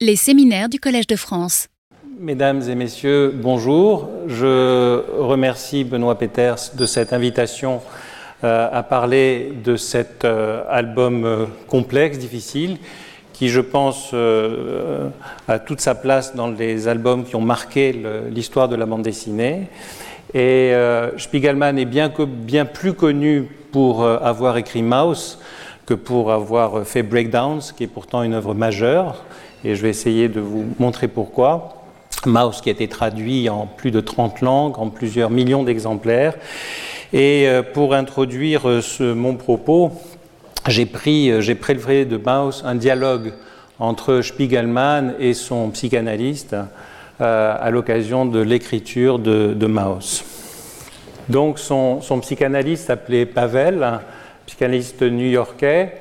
Les séminaires du Collège de France. Mesdames et messieurs, bonjour. Je remercie Benoît Peters de cette invitation euh, à parler de cet euh, album euh, complexe, difficile, qui, je pense, a toute sa place dans les albums qui ont marqué l'histoire de la bande dessinée. Et Spiegelman est bien, bien plus connu pour avoir écrit Mouse que pour avoir fait Breakdowns, qui est pourtant une œuvre majeure. Et je vais essayer de vous montrer pourquoi. Mouse qui a été traduit en plus de 30 langues, en plusieurs millions d'exemplaires. Et euh, pour introduire euh, mon propos, j'ai euh, prélevé de Maus un dialogue entre Spiegelman et son psychanalyste à l'occasion de l'écriture de, de Maus. Donc son, psychanalyste appelé Pavel, psychanalyste new-yorkais,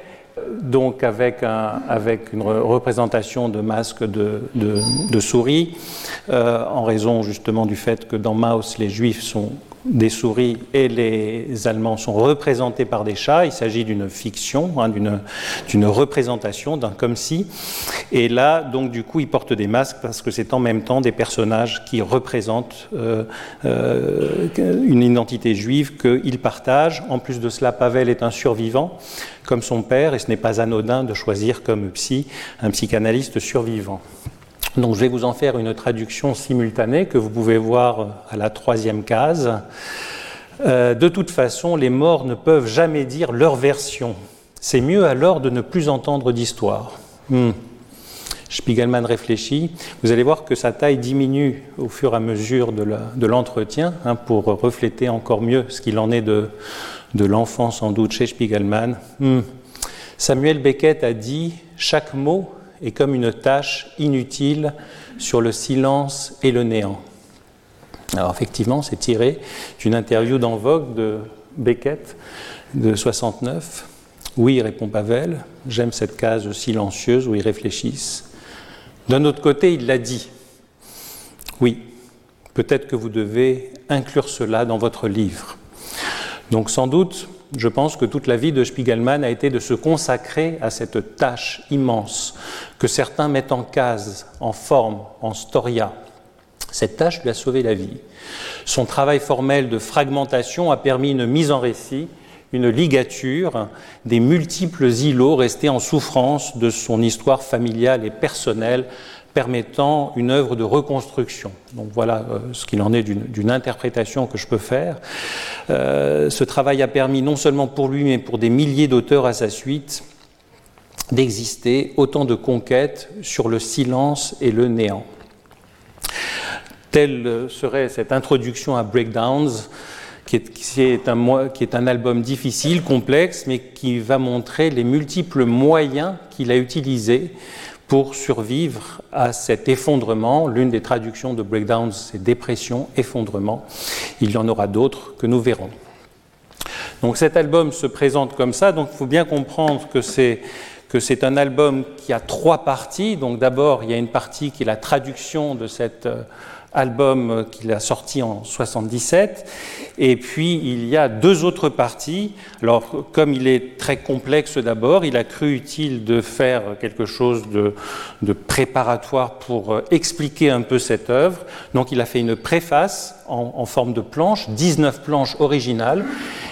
donc avec, un, avec, une représentation de masque de, de, de souris, euh, en raison justement du fait que dans Maus, les juifs sont des souris et les Allemands sont représentés par des chats. Il s'agit d'une fiction, hein, d'une représentation, d'un comme si. Et là, donc, du coup, ils portent des masques parce que c'est en même temps des personnages qui représentent euh, euh, une identité juive qu'ils partagent. En plus de cela, Pavel est un survivant, comme son père, et ce n'est pas anodin de choisir comme psy un psychanalyste survivant. Donc je vais vous en faire une traduction simultanée que vous pouvez voir à la troisième case. Euh, de toute façon, les morts ne peuvent jamais dire leur version. C'est mieux alors de ne plus entendre d'histoire. Hmm. Spiegelman réfléchit. Vous allez voir que sa taille diminue au fur et à mesure de l'entretien hein, pour refléter encore mieux ce qu'il en est de, de l'enfant sans doute chez Spiegelman. Hmm. Samuel Beckett a dit Chaque mot est comme une tâche inutile sur le silence et le néant. Alors effectivement, c'est tiré d'une interview dans Vogue de Beckett de 69. Oui, répond Pavel, j'aime cette case silencieuse où ils réfléchissent. D'un autre côté, il l'a dit. Oui, peut-être que vous devez inclure cela dans votre livre. Donc sans doute, je pense que toute la vie de Spiegelman a été de se consacrer à cette tâche immense que certains mettent en case, en forme, en storia. Cette tâche lui a sauvé la vie. Son travail formel de fragmentation a permis une mise en récit, une ligature des multiples îlots restés en souffrance de son histoire familiale et personnelle permettant une œuvre de reconstruction. Donc voilà euh, ce qu'il en est d'une interprétation que je peux faire. Euh, ce travail a permis non seulement pour lui, mais pour des milliers d'auteurs à sa suite, d'exister autant de conquêtes sur le silence et le néant. Telle serait cette introduction à Breakdowns, qui est un album difficile, complexe, mais qui va montrer les multiples moyens qu'il a utilisés pour survivre à cet effondrement. L'une des traductions de breakdown, c'est dépression, effondrement. Il y en aura d'autres que nous verrons. Donc cet album se présente comme ça, donc il faut bien comprendre que c'est que c'est un album qui a trois parties. Donc d'abord, il y a une partie qui est la traduction de cet euh, album qu'il a sorti en 77. Et puis il y a deux autres parties. Alors comme il est très complexe d'abord, il a cru utile de faire quelque chose de, de, préparatoire pour euh, expliquer un peu cette œuvre. Donc il a fait une préface en, forme de planche, 19 planches originales.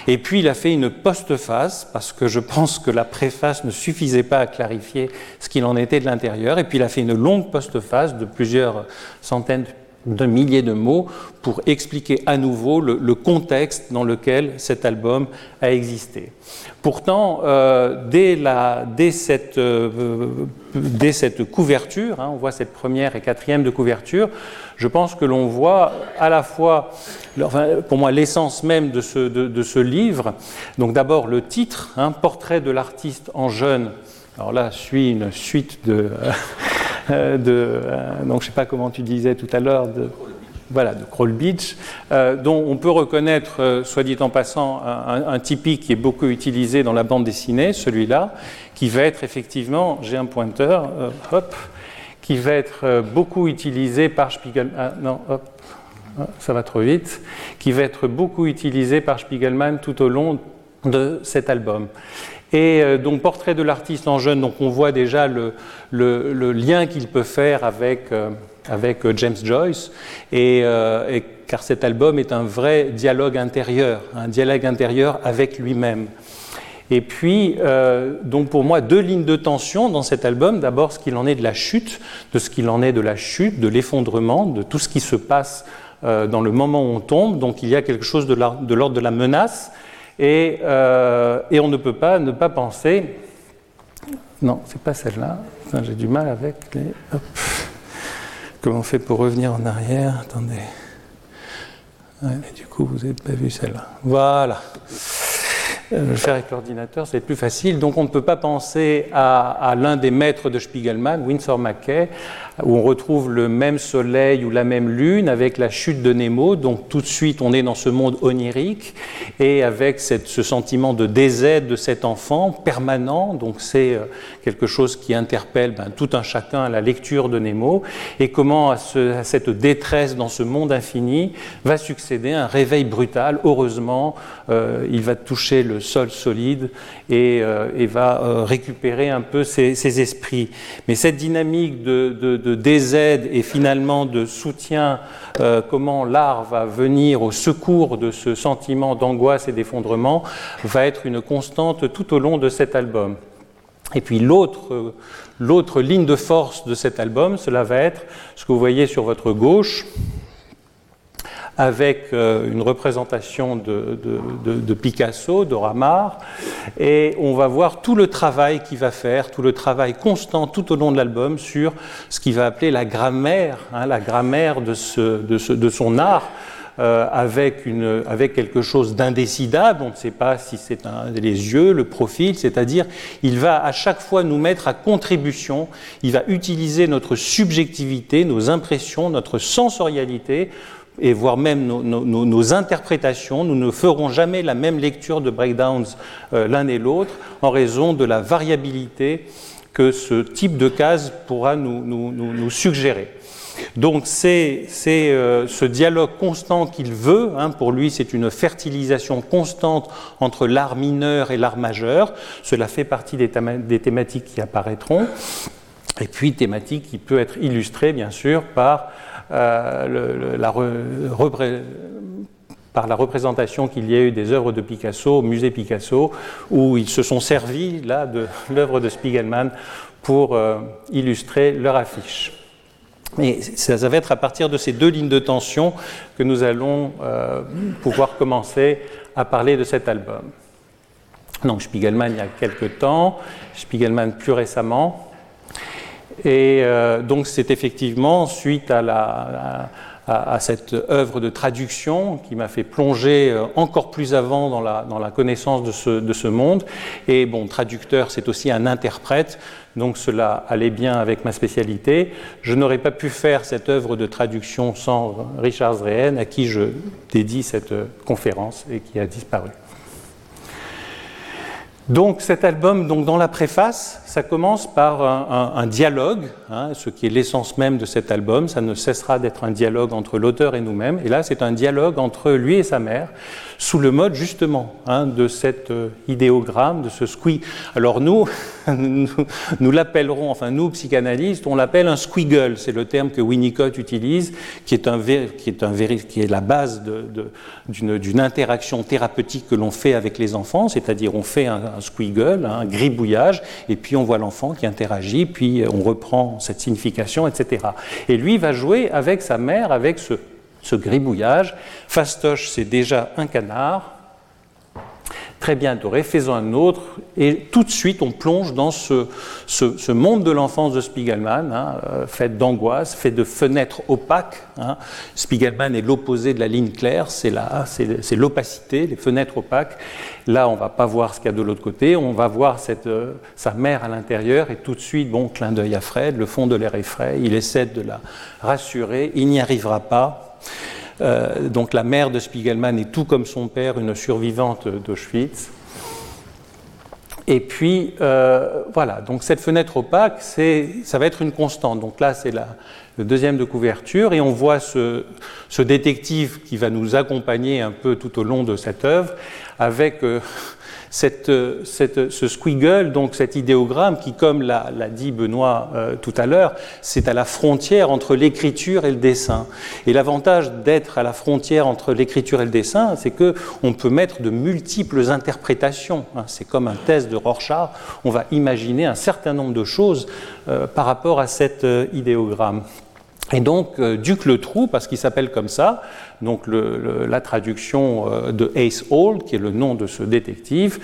Et puis il a fait une postface parce que je pense que la préface ne suffisait pas à clarifier ce qu'il en était de l'intérieur. Et puis il a fait une longue postface de plusieurs centaines d'un millier de mots pour expliquer à nouveau le, contexte dans lequel cet album a existé. Pourtant, euh, dès, la, dès, cette, euh, dès, cette, couverture, hein, on voit cette première et quatrième de couverture, je pense que l'on voit à la fois, enfin, pour moi, l'essence même de ce, de, de ce, livre. Donc d'abord le titre, hein, Portrait de l'artiste en jeune. Alors là, suit une suite de... Euh, de, euh, donc je ne sais pas comment tu disais tout à l'heure, de, voilà, de Crawl Beach, euh, dont on peut reconnaître, euh, soit dit en passant, un, un, typique qui est beaucoup utilisé dans la bande dessinée, celui-là, qui va être effectivement, j'ai un pointeur, euh, hop, qui va être beaucoup utilisé par Spiegelman, ah, non, hop, ah, ça va trop vite, qui va être beaucoup utilisé par Spiegelman tout au long de cet album. Et euh, donc, portrait de l'artiste en jeune, donc on voit déjà le, lien qu'il peut faire avec, euh, euh, James Joyce, et, car cet album est un vrai dialogue intérieur, un dialogue intérieur avec lui-même. Et puis, donc pour moi, deux lignes de tension dans cet album. D'abord, ce qu'il en est de la chute, de ce qu'il en est de la chute, de l'effondrement, de tout ce qui se passe dans le moment où on tombe. Donc, il y a quelque chose de l'ordre de la menace, euh, et, on ne peut pas ne pas penser. Non, c'est pas celle-là. J'ai du mal avec les. Comment on fait pour revenir en arrière? Attendez. du coup, vous n'avez pas vu celle-là. Voilà. Euh, le faire avec l'ordinateur, c'est plus facile. Donc on ne peut pas penser à, l'un des maîtres de Spiegelman, Winsor McKay, où on retrouve le même soleil ou la même lune avec la chute de Nemo. Donc tout de suite, on est dans ce monde onirique et avec ce sentiment de désaide de cet enfant permanent. Donc c'est euh, quelque chose qui interpelle ben, tout un chacun à la lecture de Nemo et comment à, cette détresse dans ce monde infini va succéder un réveil brutal. Heureusement, euh, il va toucher le sol solide et, euh, va récupérer un peu ses, esprits. Mais cette dynamique de de DZ et finalement de soutien, euh, comment l'art va venir au secours de ce sentiment d'angoisse et d'effondrement, va être une constante tout au long de cet album. Et puis l'autre, l'autre ligne de force de cet album, cela va être ce que vous voyez sur votre gauche, avec euh, une représentation de, Picasso, de Ramar, et on va voir tout le travail qu'il va faire, tout le travail constant tout au long de l'album sur ce qu'il va appeler la grammaire, hein, la grammaire de, son art. Euh, avec, avec quelque chose d'indécidable, on ne sait pas si c'est les yeux, le profil, c'est-à-dire il va à chaque fois nous mettre à contribution, il va utiliser notre subjectivité, nos impressions, notre sensorialité et voire même nos, interprétations, nous ne ferons jamais la même lecture de breakdowns euh, l'un et l'autre en raison de la variabilité que ce type de case pourra nous, suggérer. Donc c'est euh, ce dialogue constant qu'il veut, hein, pour lui c'est une fertilisation constante entre l'art mineur et l'art majeur, cela fait partie des, des thématiques qui apparaîtront, et puis thématique qui peut être illustrée bien sûr par euh, par la représentation qu'il y a eu des œuvres de Picasso au musée Picasso, où ils se sont servis là de l'œuvre de Spiegelman pour euh, illustrer leur affiche. Mais ça, va être à partir de ces deux lignes de tension que nous allons euh, pouvoir commencer à parler de cet album. Donc Spiegelman il y a quelques temps, Spiegelman plus récemment, et euh, donc c'est effectivement suite à, cette œuvre de traduction qui m'a fait plonger euh, encore plus avant dans la, connaissance de ce, monde. Et bon, traducteur, c'est aussi un interprète, donc cela allait bien avec ma spécialité. Je n'aurais pas pu faire cette œuvre de traduction sans Richard Zrehen, à qui je dédie cette conférence et qui a disparu. Donc cet album, donc dans la préface, ça commence par un, dialogue, hein, ce qui est l'essence même de cet album. Ça ne cessera d'être un dialogue entre l'auteur et nous-mêmes. Et là, c'est un dialogue entre lui et sa mère, sous le mode justement hein, de cet euh, idéogramme, de ce squeak. Alors nous, nous, l'appellerons, enfin nous psychanalystes, on l'appelle un squiggle. C'est le terme que Winnicott utilise, qui est, un, qui est, un, qui est la base d'une interaction thérapeutique que l'on fait avec les enfants, c'est-à-dire on fait un, un squiggle, un gribouillage, et puis on voit l'enfant qui interagit, puis on reprend cette signification, etc. Et lui va jouer avec sa mère, avec ce ce gribouillage. Fastoche, c'est déjà un canard. Très bien, doré, faisons un autre. Et tout de suite, on plonge dans ce, monde de l'enfance de Spiegelman, hein, euh, fait d'angoisse, fait de fenêtres opaques. Hein. Spiegelman est l'opposé de la ligne claire, c'est l'opacité, les fenêtres opaques. Là, on ne va pas voir ce qu'il y a de l'autre côté, on va voir euh, sa mère à l'intérieur, et tout de suite, bon, clin d'œil à Fred, le fond de l'air est frais, il essaie de la rassurer, il n'y arrivera pas. Euh, donc la mère de Spiegelman est tout comme son père, une survivante d'Auschwitz. Et puis, euh, voilà, donc cette fenêtre opaque, ça va être une constante. Donc là, c'est le deuxième de couverture, et on voit ce, détective qui va nous accompagner un peu tout au long de cette œuvre, avec euh, cette, cette, ce squiggle, donc cet idéogramme qui, comme l'a dit Benoît euh, tout à l'heure, c'est à la frontière entre l'écriture et le dessin. Et l'avantage d'être à la frontière entre l'écriture et le dessin, c'est que on peut mettre de multiples interprétations. Hein. C'est comme un test de Rorschach. On va imaginer un certain nombre de choses euh, par rapport à cet euh, idéogramme. Et donc, euh, Duc le Trou, parce qu'il s'appelle comme ça, donc la traduction euh, de Ace Old, qui est le nom de ce détective.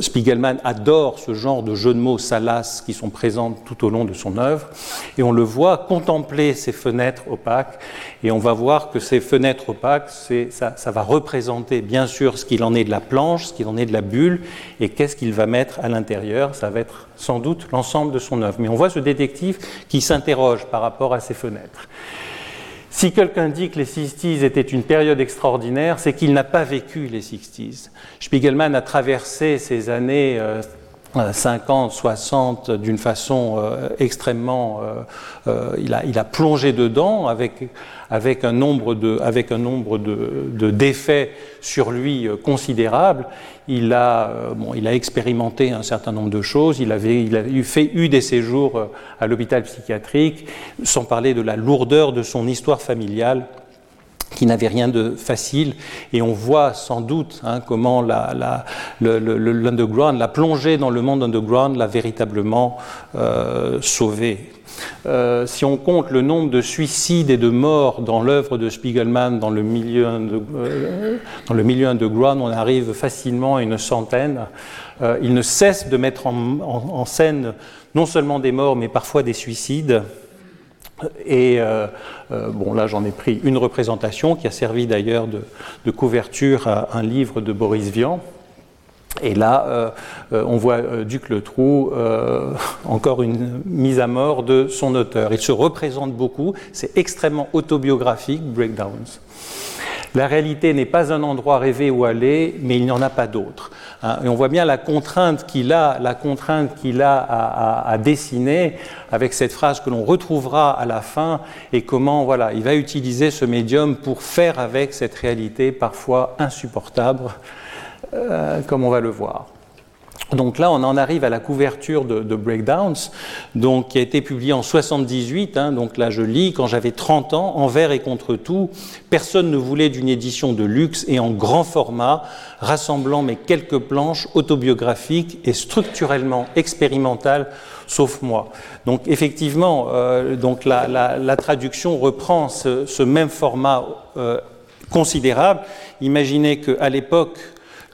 Spiegelman adore ce genre de jeux de mots salaces qui sont présents tout au long de son œuvre. Et on le voit contempler ces fenêtres opaques. Et on va voir que ces fenêtres opaques, ça, ça va représenter bien sûr ce qu'il en est de la planche, ce qu'il en est de la bulle, et qu'est-ce qu'il va mettre à l'intérieur. Ça va être sans doute l'ensemble de son œuvre. Mais on voit ce détective qui s'interroge par rapport à ces fenêtres. Si quelqu'un dit que les 60s étaient une période extraordinaire, c'est qu'il n'a pas vécu les 60s. Spiegelman a traversé ces années 50, euh, 60 d'une façon euh, extrêmement... Euh, il, a, il, a, plongé dedans avec avec un nombre de, avec un nombre de, défaits sur lui considérable. Il a, bon, il a expérimenté un certain nombre de choses. Il avait, il a eu, fait eu des séjours à l'hôpital psychiatrique, sans parler de la lourdeur de son histoire familiale qui n'avait rien de facile, et on voit sans doute hein, comment l'underground, la plongée dans le monde underground l'a véritablement euh, sauvé. Euh, si on compte le nombre de suicides et de morts dans l'œuvre de Spiegelman dans le, milieu euh, underground, on arrive facilement à une centaine. Il ne cesse de mettre en, scène non seulement des morts, mais parfois des suicides. Et bon, là, j'en ai pris une représentation qui a servi d'ailleurs de, couverture à un livre de Boris Vian. Et là, euh, euh, on voit euh, Duc Le Trou, encore une mise à mort de son auteur. Il se représente beaucoup, c'est extrêmement autobiographique, Breakdowns. La réalité n'est pas un endroit rêvé où aller, mais il n'y en a pas d'autre. Hein. et on voit bien la contrainte qu'il a, la contrainte qu'il a à, dessiner avec cette phrase que l'on retrouvera à la fin et comment voilà, il va utiliser ce médium pour faire avec cette réalité parfois insupportable euh, comme on va le voir. Donc là, on en arrive à la couverture de, Breakdowns, donc, qui a été publiée en 78. Hein, donc là, je lis, quand j'avais 30 ans, envers et contre tout, personne ne voulait d'une édition de luxe et en grand format, rassemblant mes quelques planches autobiographiques et structurellement expérimentales, sauf moi. Donc effectivement, euh, donc la, traduction reprend ce, même format euh, considérable. Imaginez qu'à l'époque,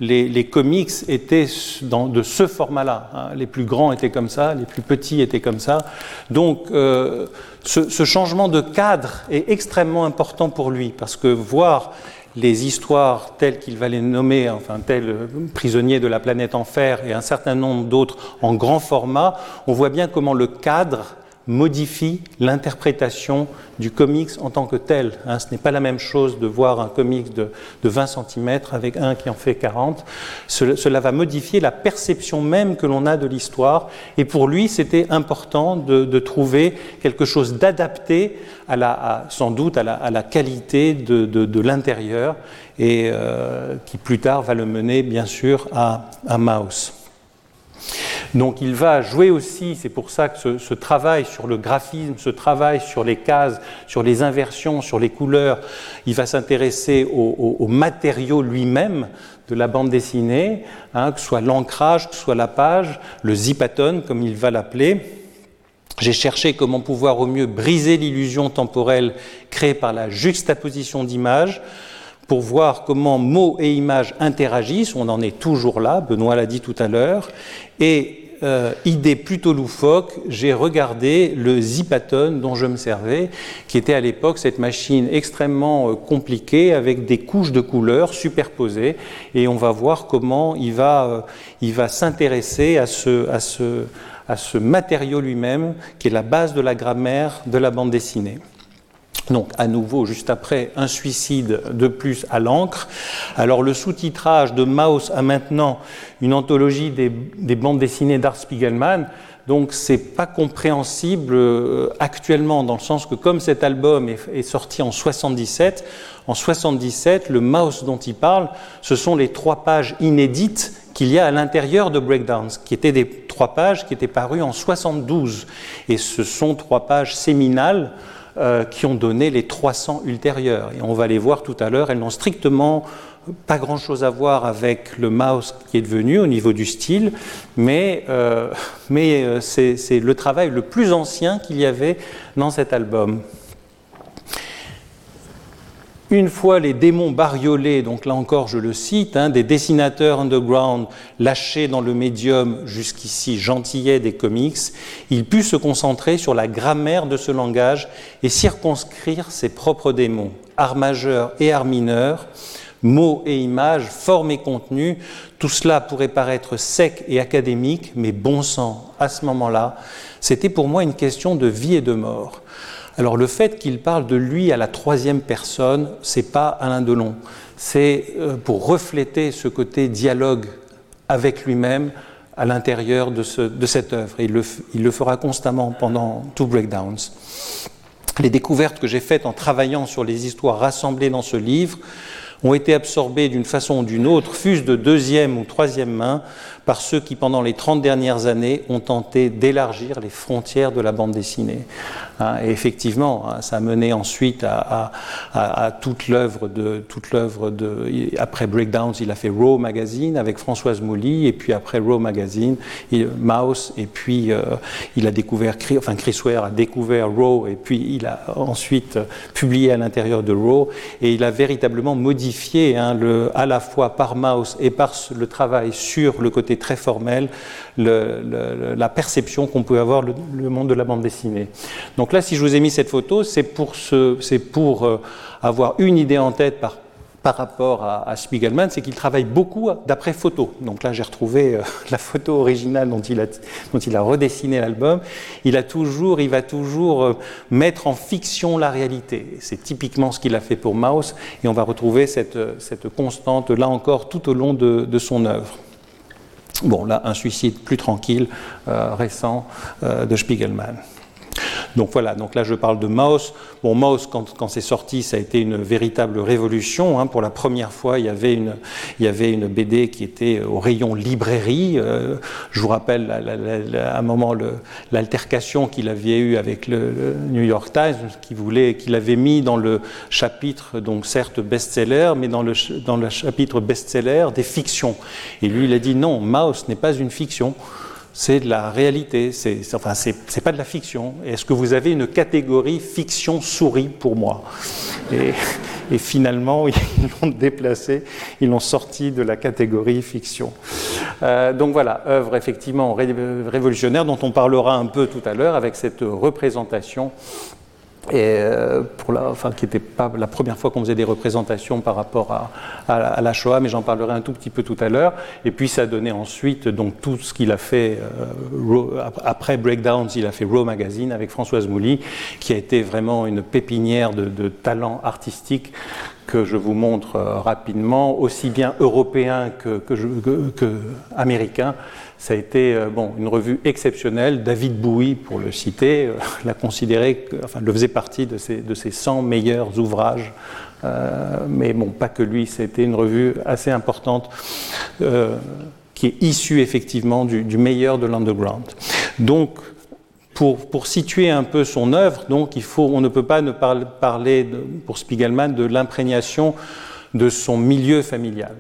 les, comics étaient de ce format-là. Hein. Les plus grands étaient comme ça, les plus petits étaient comme ça. Donc, euh, ce, changement de cadre est extrêmement important pour lui, parce que voir les histoires telles qu'il va les nommer, enfin tels euh, prisonniers de la planète enfer et un certain nombre d'autres en grand format, on voit bien comment le cadre modifie l'interprétation du comics en tant que tel. Hein. ce n'est pas la même chose de voir un comics de, 20 cm avec un qui en fait 40. Cela, va modifier la perception même que l'on a de l'histoire. Et pour lui, c'était important de, trouver quelque chose d'adapté, à la, sans doute, à la, qualité de, l'intérieur, et euh, qui plus tard va le mener, bien sûr, à, à Maus. Donc il va jouer aussi, c'est pour ça que ce, travail sur le graphisme, ce travail sur les cases, sur les inversions, sur les couleurs, il va s'intéresser au, matériau lui-même de la bande dessinée, hein, que ce soit l'ancrage, que ce soit la page, le zipaton comme il va l'appeler. J'ai cherché comment pouvoir au mieux briser l'illusion temporelle créée par la juxtaposition d'images pour voir comment mots et images interagissent. On en est toujours là, Benoît l'a dit tout à l'heure. Et euh, idée plutôt loufoque, j'ai regardé le Zipaton dont je me servais, qui était à l'époque cette machine extrêmement euh, compliquée avec des couches de couleurs superposées. Et on va voir comment il va, euh, il va s'intéresser à ce, à, ce, à ce matériau lui-même, qui est la base de la grammaire de la bande dessinée. Donc à nouveau, juste après, un suicide de plus à l'encre. Alors le sous-titrage de Maus a maintenant une anthologie des, bandes dessinées d'Art Spiegelman. Donc c'est pas compréhensible euh, actuellement dans le sens que comme cet album est, est, sorti en 77, en 77, le mouse dont il parle, ce sont les trois pages inédites qu'il y a à l'intérieur de Breakdowns, qui étaient des trois pages qui étaient parues en 72. Et ce sont trois pages séminales euh, qui ont donné les 300 ultérieures. Et on va les voir tout à l'heure, elles n'ont strictement pas grand-chose à voir avec le mouse qui est devenu au niveau du style, mais, euh, mais euh, c'est le travail le plus ancien qu'il y avait dans cet album. Une fois les démons bariolés, donc là encore je le cite, hein, des dessinateurs underground lâchés dans le médium jusqu'ici gentillet des comics, il put se concentrer sur la grammaire de ce langage et circonscrire ses propres démons, art majeur et art mineur, mots et images, formes et contenu, tout cela pourrait paraître sec et académique, mais bon sang, à ce moment-là, c'était pour moi une question de vie et de mort. Alors le fait qu'il parle de lui à la troisième personne, c'est pas Alain Delon, c'est euh, pour refléter ce côté dialogue avec lui-même à l'intérieur de, ce, de, cette œuvre. Il le, il le, fera constamment pendant tout Breakdowns. Les découvertes que j'ai faites en travaillant sur les histoires rassemblées dans ce livre ont été absorbées d'une façon ou d'une autre, fût-ce de deuxième ou troisième main, par ceux qui, pendant les 30 dernières années, ont tenté d'élargir les frontières de la bande dessinée. Hein, et effectivement, hein, ça a mené ensuite à, toute l'œuvre de de après Breakdowns, il a fait Raw Magazine avec Françoise Mouly, et puis après Raw Magazine, Mouse, et puis euh, il a découvert, enfin Chris Ware a découvert Raw, et puis il a ensuite publié à l'intérieur de Raw, et il a véritablement modifié hein, le, à la fois par Mouse et par le travail sur le côté très formel, le, le, la perception qu'on peut avoir le, monde de la bande dessinée. Donc là, si je vous ai mis cette photo, c'est pour, euh, avoir une idée en tête par, rapport à, Spiegelman, c'est qu'il travaille beaucoup d'après photo. Donc là, j'ai retrouvé euh, la photo originale dont il a, redessiné l'album. Il il va toujours euh, mettre en fiction la réalité. C'est typiquement ce qu'il a fait pour Maus, et on va retrouver cette, constante là encore tout au long de son œuvre. Bon, là, un suicide plus tranquille, euh, récent, euh, de Spiegelman. Donc voilà, donc là je parle de Maus. Bon, Maus, quand, quand c'est sorti, ça a été une véritable révolution. Hein. Pour la première fois, il y, avait une, il y avait une BD qui était au rayon librairie. Euh, je vous rappelle à un moment l'altercation qu'il avait eue avec le, le, New York Times, qui voulait, qu'il avait mis dans le chapitre, donc certes best-seller, mais dans le, dans le chapitre best-seller des fictions. Et lui, il a dit non, Maus n'est pas une fiction c'est de la réalité, c'est enfin, c'est pas de la fiction. Est-ce que vous avez une catégorie fiction souris pour moi? Et, finalement, ils l'ont déplacé, ils l'ont sorti de la catégorie fiction. Euh, donc voilà, œuvre effectivement ré révolutionnaire dont on parlera un peu tout à l'heure avec cette représentation et euh, pour la, enfin, qui n'était pas la première fois qu'on faisait des représentations par rapport à, à, la Shoah, mais j'en parlerai un tout petit peu tout à l'heure. Et puis ça a donné ensuite donc tout ce qu'il a fait euh, après Breakdowns, il a fait Raw Magazine avec Françoise Mouly, qui a été vraiment une pépinière de, de talents artistiques que je vous montre euh, rapidement, aussi bien européen que, que, que, que américain. Ça a été euh, une revue exceptionnelle. David Bowie, pour le citer, euh, l'a considéré, enfin, le faisait partie de ses, de ses 100 meilleurs ouvrages. Euh, mais bon, pas que lui, c'était une revue assez importante qui est issue effectivement du, meilleur de l'underground. Donc, pour, pour, situer un peu son œuvre, on ne peut pas ne parler pour Spiegelman de l'imprégnation de son milieu familial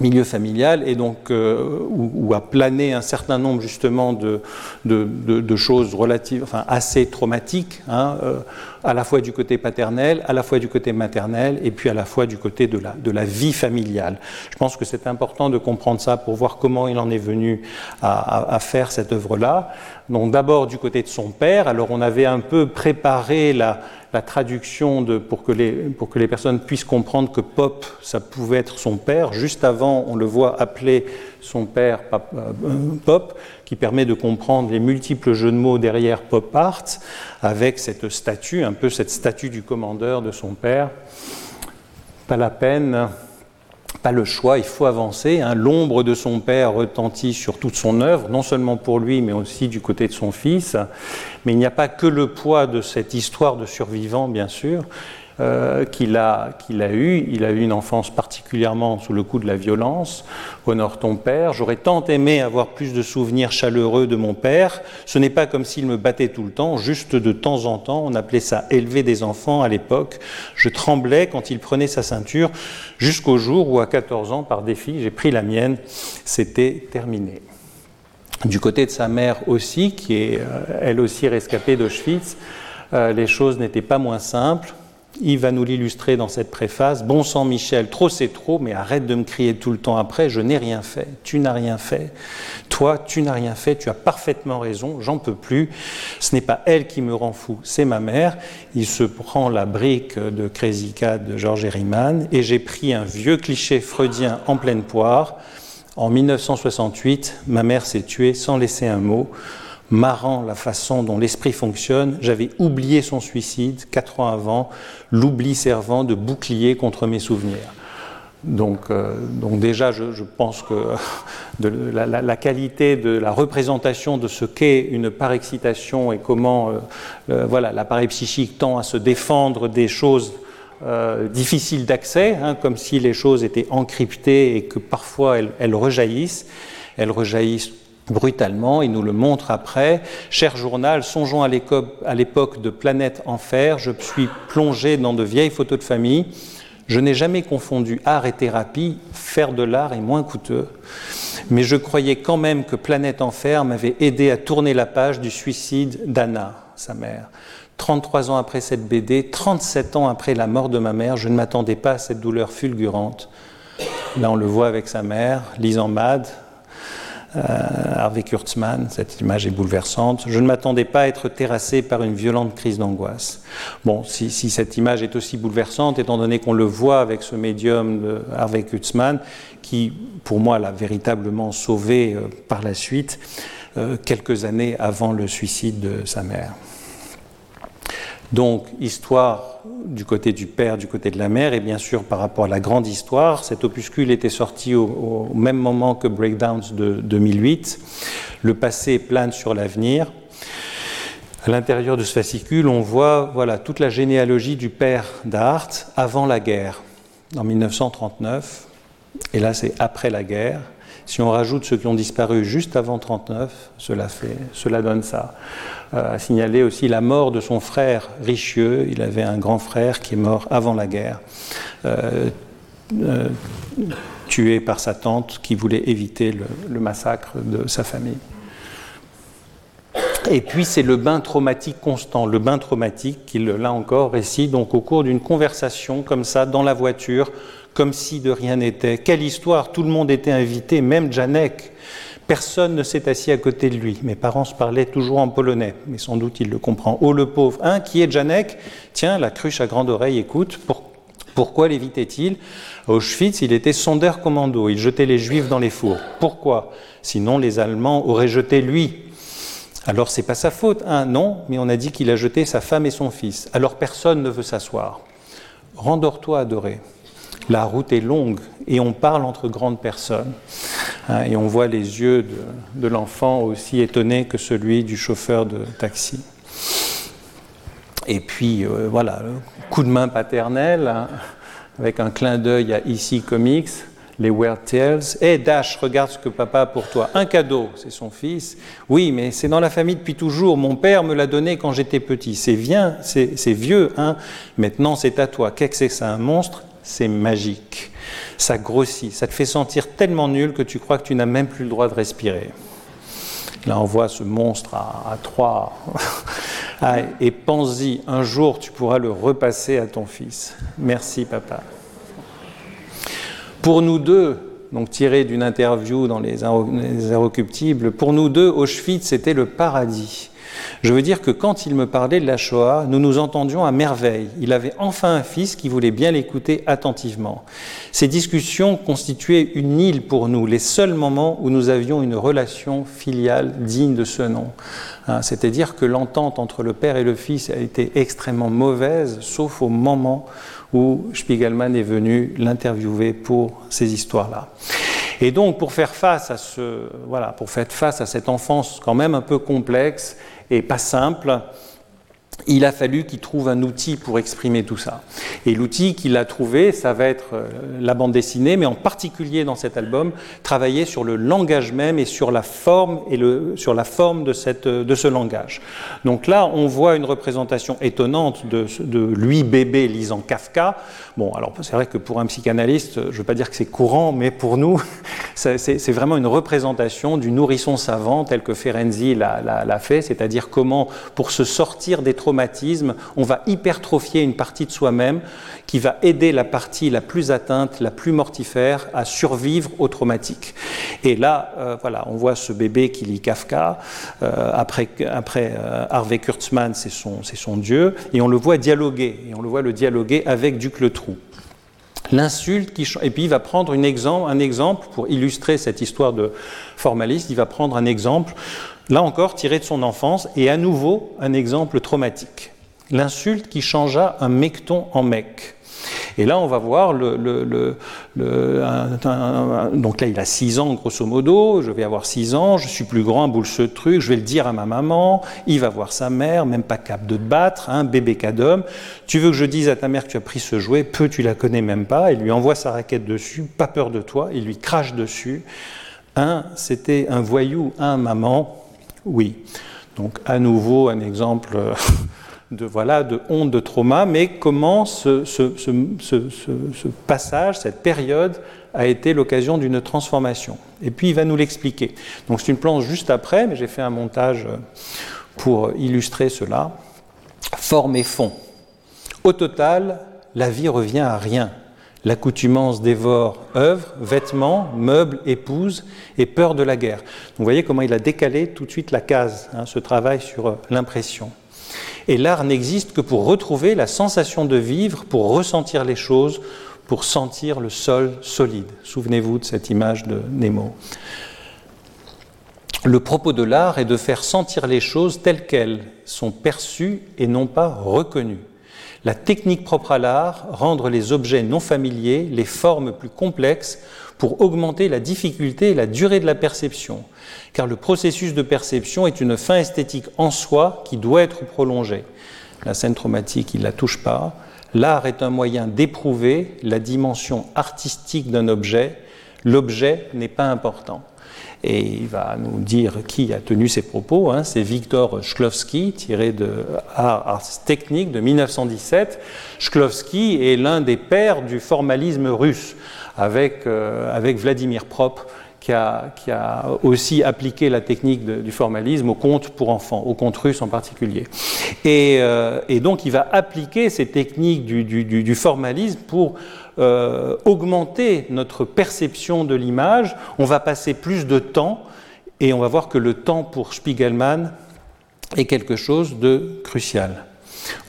milieu familial et donc euh, où, où, a plané un certain nombre justement de, de, de, choses relatives, enfin assez traumatiques, hein, euh, à la fois du côté paternel, à la fois du côté maternel et puis à la fois du côté de la, de la vie familiale. Je pense que c'est important de comprendre ça pour voir comment il en est venu à, à, à faire cette œuvre-là. Donc d'abord du côté de son père, alors on avait un peu préparé la, traduction pour, que les, pour que les personnes puissent comprendre que Pop, ça pouvait être son père. Juste avant, on le voit appeler son père euh, Pop, qui permet de comprendre les multiples jeux de mots derrière Pop Art, avec cette statue, un peu cette statue du commandeur de son père. Pas la peine pas le choix, il faut avancer. Hein. L'ombre de son père retentit sur toute son œuvre, non seulement pour lui, mais aussi du côté de son fils. Mais il n'y a pas que le poids de cette histoire de survivant, bien sûr. Euh, qu'il a, qu'il a eu. Il a eu une enfance particulièrement sous le coup de la violence. Honore ton père. J'aurais tant aimé avoir plus de souvenirs chaleureux de mon père. Ce n'est pas comme s'il me battait tout le temps, juste de temps en temps. On appelait ça élever des enfants à l'époque. Je tremblais quand il prenait sa ceinture, jusqu'au jour où, à 14 ans, par défi, j'ai pris la mienne. C'était terminé. Du côté de sa mère aussi, qui est euh, elle aussi rescapée d'Auschwitz, euh, les choses n'étaient pas moins simples. Il va nous l'illustrer dans cette préface. Bon sang Michel, trop c'est trop, mais arrête de me crier tout le temps après, je n'ai rien fait, tu n'as rien fait. Toi, tu n'as rien fait, tu as parfaitement raison, j'en peux plus. Ce n'est pas elle qui me rend fou, c'est ma mère. Il se prend la brique de Crazy Cat de Georges Herriman et j'ai pris un vieux cliché freudien en pleine poire. En 1968, ma mère s'est tuée sans laisser un mot marrant la façon dont l'esprit fonctionne, j'avais oublié son suicide quatre ans avant, l'oubli servant de bouclier contre mes souvenirs. Donc, euh, donc déjà, je, pense que la, qualité de la représentation de ce qu'est une parexcitation et comment euh, voilà, l'appareil psychique tend à se défendre des choses euh, difficiles d'accès, hein, comme si les choses étaient encryptées et que parfois elles rejaillissent. Elles rejaillissent brutalement, il nous le montre après. Cher journal, songeons à l'époque de Planète Enfer, je suis plongé dans de vieilles photos de famille. Je n'ai jamais confondu art et thérapie, faire de l'art est moins coûteux. Mais je croyais quand même que Planète Enfer m'avait aidé à tourner la page du suicide d'Anna, sa mère. 33 ans après cette BD, 37 ans après la mort de ma mère, je ne m'attendais pas à cette douleur fulgurante. Là, on le voit avec sa mère, lisant Mad, euh, Harvey Kurtzman, cette image est bouleversante. Je ne m'attendais pas à être terrassé par une violente crise d'angoisse. Bon, si, cette image est aussi bouleversante, étant donné qu'on le voit avec ce médium de Harvey Kurtzman, qui, pour moi, l'a véritablement sauvé euh, par la suite, euh, quelques années avant le suicide de sa mère. Donc, histoire du côté du père, du côté de la mère, et bien sûr par rapport à la grande histoire. Cet opuscule était sorti au, même moment que Breakdowns de 2008. Le passé plane sur l'avenir. À l'intérieur de ce fascicule, on voit voilà, toute la généalogie du père d'Art avant la guerre, en 1939. Et là, c'est après la guerre. Si on rajoute ceux qui ont disparu juste avant 1939, cela, fait, cela donne ça. Euh, a signalé aussi la mort de son frère Richelieu. Il avait un grand frère qui est mort avant la guerre, euh, euh, tué par sa tante qui voulait éviter le, massacre de sa famille. Et puis c'est le bain traumatique constant, le bain traumatique qu'il, là encore, récite donc au cours d'une conversation comme ça dans la voiture, comme si de rien n'était. Quelle histoire Tout le monde était invité, même Janek. Personne ne s'est assis à côté de lui. Mes parents se parlaient toujours en polonais, mais sans doute il le comprend. Oh le pauvre, hein, qui est Janek Tiens, la cruche à grande oreille écoute. pourquoi l'évitait-il? Auschwitz, il était sondeur commando. Il jetait les juifs dans les fours. Pourquoi? Sinon, les Allemands auraient jeté lui. Alors, c'est pas sa faute, hein Non, mais on a dit qu'il a jeté sa femme et son fils. Alors, personne ne veut s'asseoir. Rendors-toi, adoré. La route est longue et on parle entre grandes personnes. Hein, et on voit les yeux de, l'enfant aussi étonnés que celui du chauffeur de taxi. Et puis euh, voilà, coup de main paternel, hein, avec un clin d'œil à ici Comics, les Weird Tales. Hé eh, Dash, regarde ce que papa a pour toi. Un cadeau, c'est son fils. Oui, mais c'est dans la famille depuis toujours. Mon père me l'a donné quand j'étais petit. C'est vieux, hein. Maintenant c'est à toi. Qu'est-ce que c'est ça, un monstre? C'est magique ça grossit, ça te fait sentir tellement nul que tu crois que tu n'as même plus le droit de respirer. Là, on voit ce monstre à, trois. Ah, et pense-y, un jour, tu pourras le repasser à ton fils. Merci, papa. Pour nous deux, donc tiré d'une interview dans les Inrecuptibles, pour nous deux, Auschwitz, c'était le paradis. Je veux dire que quand il me parlait de la Shoah, nous nous entendions à merveille. Il avait enfin un fils qui voulait bien l'écouter attentivement. Ces discussions constituaient une île pour nous, les seuls moments où nous avions une relation filiale digne de ce nom. Hein, c'est-à-dire que l'entente entre le père et le fils a été extrêmement mauvaise, sauf au moment où Spiegelman est venu l'interviewer pour ces histoires-là. Et donc, pour faire face à ce, voilà, pour faire face à cette enfance quand même un peu complexe et pas simple, il a fallu qu'il trouve un outil pour exprimer tout ça. Et l'outil qu'il a trouvé, ça va être euh, la bande dessinée, mais en particulier dans cet album, travailler sur le langage même et sur la forme, et le, sur la forme de, cette, de ce langage. Donc là, on voit une représentation étonnante de, lui, bébé, lisant Kafka. Bon, alors c'est vrai que pour un psychanalyste, je ne veux pas dire que c'est courant, mais pour nous, c'est vraiment une représentation du nourrisson savant tel que Ferenczi l'a fait, c'est-à-dire comment, pour se sortir des traumatismes, on va hypertrophier une partie de soi-même qui va aider la partie la plus atteinte, la plus mortifère, à survivre au traumatique. Et là, euh, voilà, on voit ce bébé qui lit Kafka, euh, après, euh, Harvey Kurtzman, c'est son, dieu, et on le voit dialoguer, et on le voit le dialoguer avec Duc Le Trou. L'insulte et puis il va prendre un exemple pour illustrer cette histoire de formaliste. Il va prendre un exemple, là encore tiré de son enfance, et à nouveau un exemple traumatique. L'insulte qui changea un mecton en mec. Et là, on va voir le, donc là, il a 6 ans, grosso modo. Je vais avoir 6 ans, je suis plus grand, boule ce truc. Je vais le dire à ma maman. Il va voir sa mère, même pas capable de te battre, un hein, bébé cadom. Tu veux que je dise à ta mère que tu as pris ce jouet? Peu, tu la connais même pas. Il lui envoie sa raquette dessus, pas peur de toi. Il lui crache dessus. Un, c'était un voyou. Un, maman. Oui. Donc, à nouveau, un exemple. Euh, de, voilà, de honte, de trauma, mais comment ce, passage, cette période a été l'occasion d'une transformation? Et puis il va nous l'expliquer. Donc c'est une planche juste après, mais j'ai fait un montage pour illustrer cela. Forme et fond. Au total, la vie revient à rien. L'accoutumance dévore œuvres, vêtements, meubles, épouses et peur de la guerre. vous voyez comment il a décalé tout de suite la case, hein, ce travail sur l'impression. Et l'art n'existe que pour retrouver la sensation de vivre, pour ressentir les choses, pour sentir le sol solide. Souvenez-vous de cette image de Nemo. Le propos de l'art est de faire sentir les choses telles qu'elles sont perçues et non pas reconnues. La technique propre à l'art, rendre les objets non familiers, les formes plus complexes, pour augmenter la difficulté et la durée de la perception, car le processus de perception est une fin esthétique en soi qui doit être prolongée. La scène traumatique, il ne la touche pas. L'art est un moyen d'éprouver la dimension artistique d'un objet. L'objet n'est pas important. Et il va nous dire qui a tenu ces propos. Hein. C'est Viktor Shklovsky, tiré de Art, Technique de 1917. Shklovsky est l'un des pères du formalisme russe avec, euh, avec Vladimir Prop, qui a, qui a, aussi appliqué la technique du formalisme au conte pour enfants, au conte russe en particulier. Et, euh, et donc il va appliquer ces techniques du, du formalisme pour euh, augmenter notre perception de l'image. On va passer plus de temps et on va voir que le temps pour Spiegelman est quelque chose de crucial.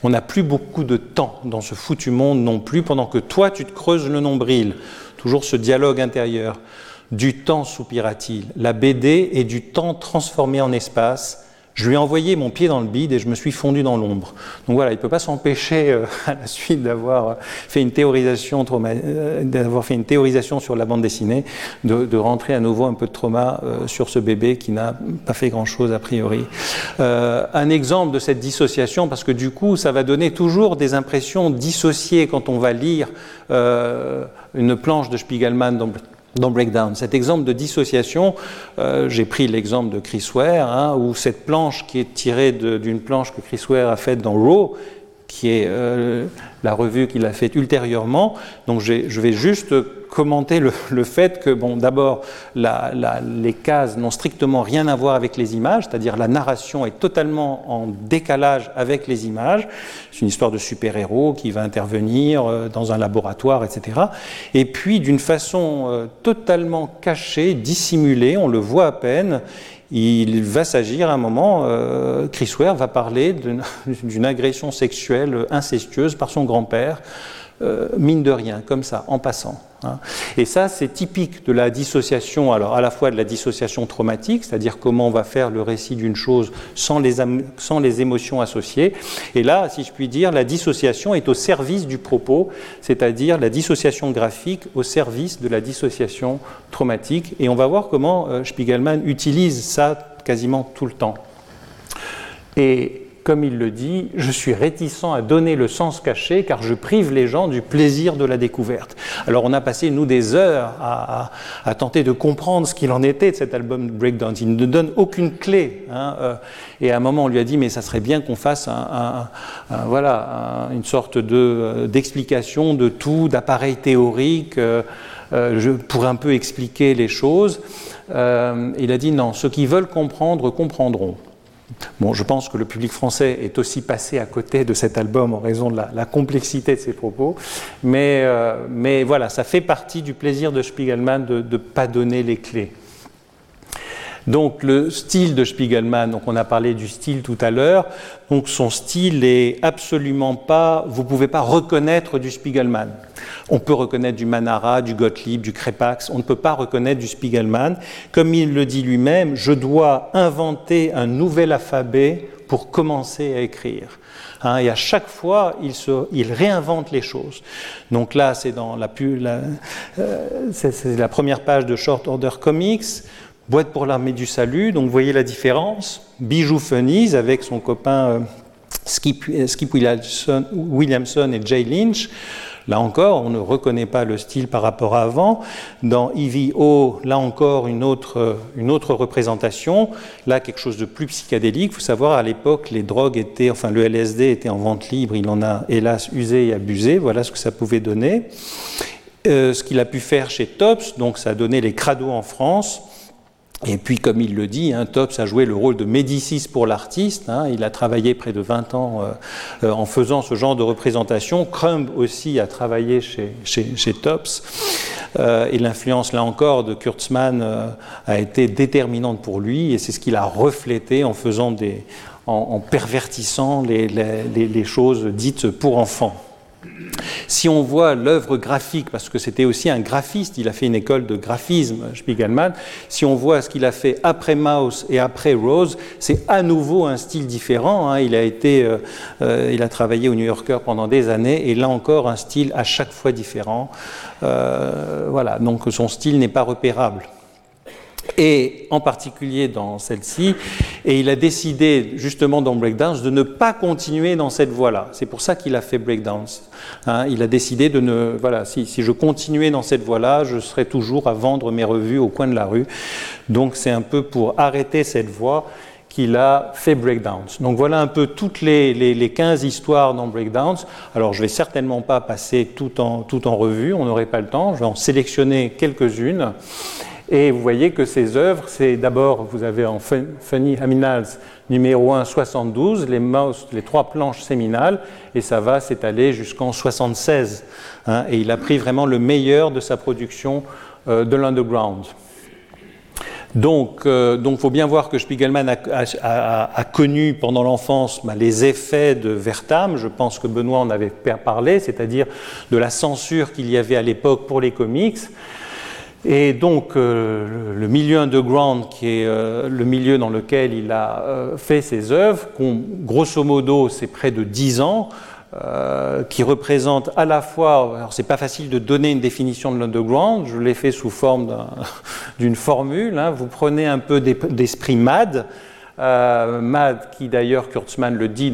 On n'a plus beaucoup de temps dans ce foutu monde non plus, pendant que toi tu te creuses le nombril toujours ce dialogue intérieur. Du temps, soupira-t-il. La BD est du temps transformé en espace. Je lui ai envoyé mon pied dans le bide et je me suis fondu dans l'ombre. Donc voilà, il ne peut pas s'empêcher, euh, à la suite d'avoir fait une théorisation, euh, d'avoir fait une théorisation sur la bande dessinée, de, rentrer à nouveau un peu de trauma euh, sur ce bébé qui n'a pas fait grand-chose a priori. un exemple de cette dissociation, parce que du coup, ça va donner toujours des impressions dissociées quand on va lire une planche de Spiegelman dans Breakdown. Cet exemple de dissociation, euh, j'ai pris l'exemple de Chris Ware, hein, où cette planche qui est tirée d'une planche que Chris Ware a faite dans Raw, qui est euh, la revue qu'il a faite ultérieurement. Donc je vais juste commenter le, fait que, bon, d'abord, les cases n'ont strictement rien à voir avec les images, c'est-à-dire la narration est totalement en décalage avec les images. C'est une histoire de super-héros qui va intervenir euh, dans un laboratoire, etc. Et puis, d'une façon euh, totalement cachée, dissimulée, on le voit à peine, il va s'agir à un moment, euh, Chris Ware va parler d'une agression sexuelle incestueuse par son grand-père, euh, mine de rien, comme ça, en passant. Hein. Et ça, c'est typique de la dissociation, alors à la fois de la dissociation traumatique, c'est-à-dire comment on va faire le récit d'une chose sans les, sans les émotions associées. Et là, si je puis dire, la dissociation est au service du propos, c'est-à-dire la dissociation graphique au service de la dissociation traumatique. Et on va voir comment euh, Spiegelman utilise ça quasiment tout le temps. Et comme il le dit, je suis réticent à donner le sens caché car je prive les gens du plaisir de la découverte. Alors on a passé, nous, des heures à, tenter de comprendre ce qu'il en était de cet album Breakdown. Il ne donne aucune clé. Hein, euh, et à un moment, on lui a dit, mais ça serait bien qu'on fasse un, voilà, une sorte euh, d'explication de, tout, d'appareil théorique. Euh, pour un peu expliquer les choses. il a dit non, ceux qui veulent comprendre comprendront. Bon, je pense que le public français est aussi passé à côté de cet album en raison de la, complexité de ses propos, mais, euh, mais, voilà, ça fait partie du plaisir de Spiegelman de ne pas donner les clés. Donc le style de Spiegelman, donc on a parlé du style tout à l'heure, donc son style est absolument pas, vous pouvez pas reconnaître du Spiegelman. On peut reconnaître du Manara, du Gottlieb, du Krepax, on ne peut pas reconnaître du Spiegelman. Comme il le dit lui-même, je dois inventer un nouvel alphabet pour commencer à écrire. Hein, et à chaque fois, il, réinvente les choses. Donc là, c'est dans la, euh, première page de Short Order Comics. Boîte pour l'armée du salut, donc vous voyez la différence. Bijou Funnies avec son copain euh, Skip, Skip Williamson, et Jay Lynch. Là encore, on ne reconnaît pas le style par rapport à avant. Dans EVO, là encore, une autre, une autre représentation. Là, quelque chose de plus psychédélique. Il faut savoir, à l'époque, les drogues étaient, enfin, le LSD était en vente libre. Il en a, hélas, usé et abusé. Voilà ce que ça pouvait donner. Euh, ce qu'il a pu faire chez Tops, donc ça a donné les crados en France. Et puis, comme il le dit, hein, Tops a joué le rôle de Médicis pour l'artiste. Hein. il a travaillé près de 20 ans euh, euh, en faisant ce genre de représentation. Crumb aussi a travaillé chez, Tops. Euh, et l'influence, là encore, de Kurtzman a été déterminante pour lui. Et c'est ce qu'il a reflété en faisant des, en, pervertissant les choses dites pour enfants. Si on voit l'œuvre graphique, parce que c'était aussi un graphiste, il a fait une école de graphisme, Spiegelman, si on voit ce qu'il a fait après Mouse et après Rose, c'est à nouveau un style différent. Hein. Il, a été, euh, euh, il a travaillé au New Yorker pendant des années, et là encore un style à chaque fois différent. Euh, voilà, donc son style n'est pas repérable et en particulier dans celle-ci, et il a décidé justement dans Breakdance de ne pas continuer dans cette voie-là. C'est pour ça qu'il a fait Breakdance. Hein. il a décidé de ne... Voilà, si, si je continuais dans cette voie-là, je serais toujours à vendre mes revues au coin de la rue. Donc c'est un peu pour arrêter cette voie qu'il a fait Breakdance. Donc voilà un peu toutes les, les, les 15 histoires dans Breakdance. Alors je vais certainement pas passer tout en, tout en revue, on n'aurait pas le temps, je vais en sélectionner quelques-unes. Et vous voyez que ces œuvres, c'est d'abord, vous avez en Funny Aminals numéro 1, 72, les, trois planches séminales, et ça va s'étaler jusqu'en 76. Hein, et il a pris vraiment le meilleur de sa production euh, de l'underground. Donc, il euh, faut bien voir que Spiegelman a, connu pendant l'enfance bah, les effets de Vertam. Je pense que Benoît en avait parlé, c'est-à-dire de la censure qu'il y avait à l'époque pour les comics. Et donc euh, le milieu underground, qui est euh, le milieu dans lequel il a euh, fait ses œuvres, grosso modo c'est près de 10 ans, qui représente à la fois, alors c'est pas facile de donner une définition de l'underground, je l'ai fait sous forme d'une formule, hein. vous prenez un peu d'esprit MAD, MAD, qui d'ailleurs Kurtzman le dit,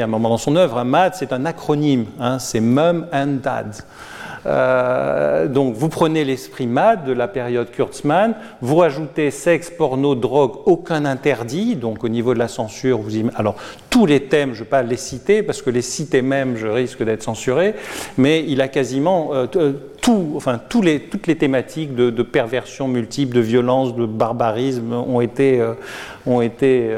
à un moment dans son œuvre, hein. MAD c'est un acronyme, hein, c'est Mum and Dad. Euh, donc vous prenez l'esprit MAD de la période Kurtzman, vous rajoutez sexe, porno, drogue, aucun interdit, donc au niveau de la censure, vous alors tous les thèmes, je ne vais pas les citer parce que les citer même, je risque d'être censuré, mais il a quasiment euh, euh, tout, enfin, les, toutes les thématiques de, perversion multiple, de violence, de barbarisme ont été, ont été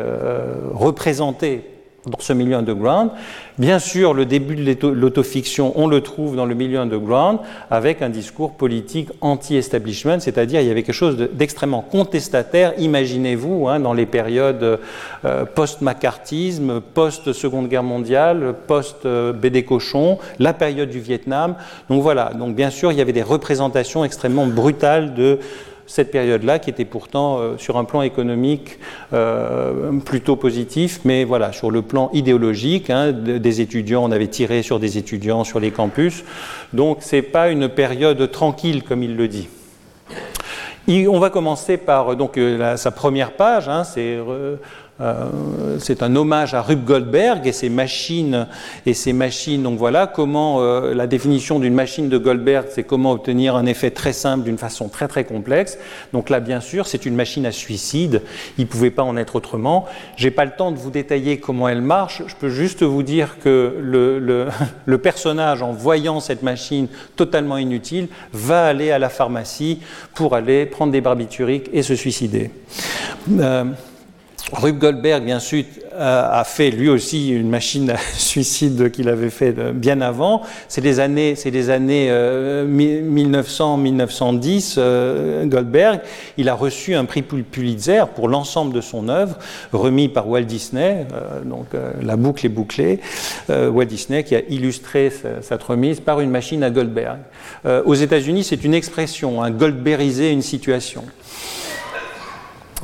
représentées dans ce milieu underground. Bien sûr, le début de l'autofiction, on le trouve dans le milieu underground avec un discours politique anti-establishment, c'est-à-dire il y avait quelque chose d'extrêmement contestataire. Imaginez-vous, hein, dans les périodes euh, post-macartisme, post-seconde guerre mondiale, post-BD Cochon, la période du Vietnam. Donc voilà, donc bien sûr, il y avait des représentations extrêmement brutales de cette période-là, qui était pourtant euh, sur un plan économique euh, plutôt positif, mais voilà, sur le plan idéologique, hein, des étudiants, on avait tiré sur des étudiants sur les campus, donc c'est pas une période tranquille comme il le dit. on va commencer par donc euh, sa première page, hein, c'est euh, c'est un hommage à Rube Goldberg et ses machines et ses machines. Donc voilà comment euh, la définition d'une machine de Goldberg, c'est comment obtenir un effet très simple d'une façon très très complexe. Donc là, bien sûr, c'est une machine à suicide. Il ne pouvait pas en être autrement. J'ai pas le temps de vous détailler comment elle marche. Je peux juste vous dire que le, personnage, en voyant cette machine totalement inutile, va aller à la pharmacie pour aller prendre des barbituriques et se suicider. Euh, Rube Goldberg, bien sûr, a fait lui aussi une machine à suicide qu'il avait fait bien avant. C'est les années, c'est les années 1900-1910. Euh, euh, Goldberg, il a reçu un prix Pulitzer pour l'ensemble de son œuvre, remis par Walt Disney. Euh, donc la boucle est bouclée. Walt Disney qui a illustré cette remise par une machine à Goldberg. aux États-Unis, c'est une expression, hein, Goldbergiser une situation.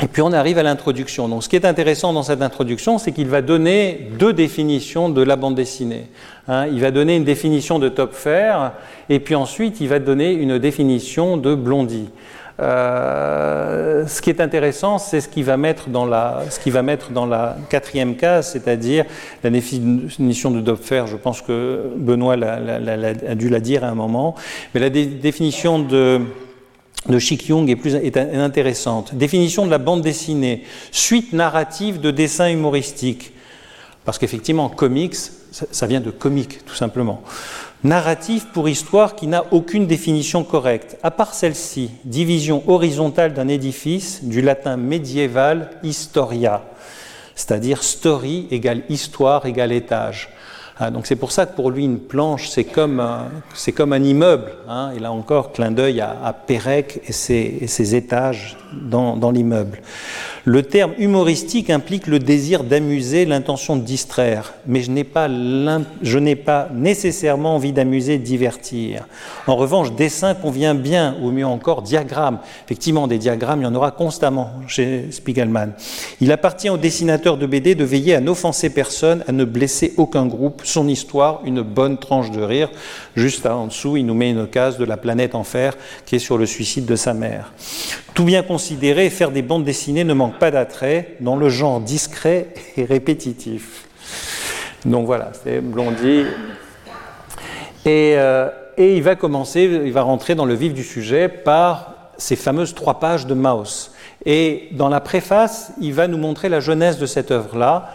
Et puis on arrive à l'introduction. Donc ce qui est intéressant dans cette introduction, c'est qu'il va donner deux définitions de la bande dessinée. Hein. il va donner une définition de Top Fair, et puis ensuite il va donner une définition de Blondie. Euh, ce qui est intéressant, c'est ce qu'il va mettre dans la, ce qui va mettre dans la quatrième case, c'est-à-dire la définition de Dopfer. Je pense que Benoît a dû la dire à un moment, mais la définition de de Chic Young est, plus, intéressante. Définition de la bande dessinée, suite narrative de dessin humoristique. Parce qu'effectivement, comics, ça vient de comique, tout simplement. Narratif pour histoire qui n'a aucune définition correcte, à part celle-ci, division horizontale d'un édifice, du latin médiéval historia, c'est-à-dire story égale histoire égale étage. Ah, donc c'est pour ça que pour lui, une planche, c'est comme, c'est comme un immeuble. Hein. Il a encore clin d'œil à, à Pérec et ses, et ses étages dans, l'immeuble. Le terme humoristique implique le désir d'amuser, l'intention de distraire, mais je n'ai pas, je n'ai pas nécessairement envie d'amuser, de divertir. En revanche, dessin convient bien, ou mieux encore, diagramme. Effectivement, des diagrammes, il y en aura constamment chez Spiegelman. Il appartient au dessinateur de BD de veiller à n'offenser personne, à ne blesser aucun groupe. Son histoire, une bonne tranche de rire. Juste en dessous, il nous met une case de la planète Enfer qui est sur le suicide de sa mère. Tout bien considéré, faire des bandes dessinées ne manque pas d'attrait dans le genre discret et répétitif. Donc voilà, c'est Blondie. Et, euh, et, il va commencer, il va rentrer dans le vif du sujet par ces fameuses trois pages de Maus. Et dans la préface, il va nous montrer la jeunesse de cette œuvre-là,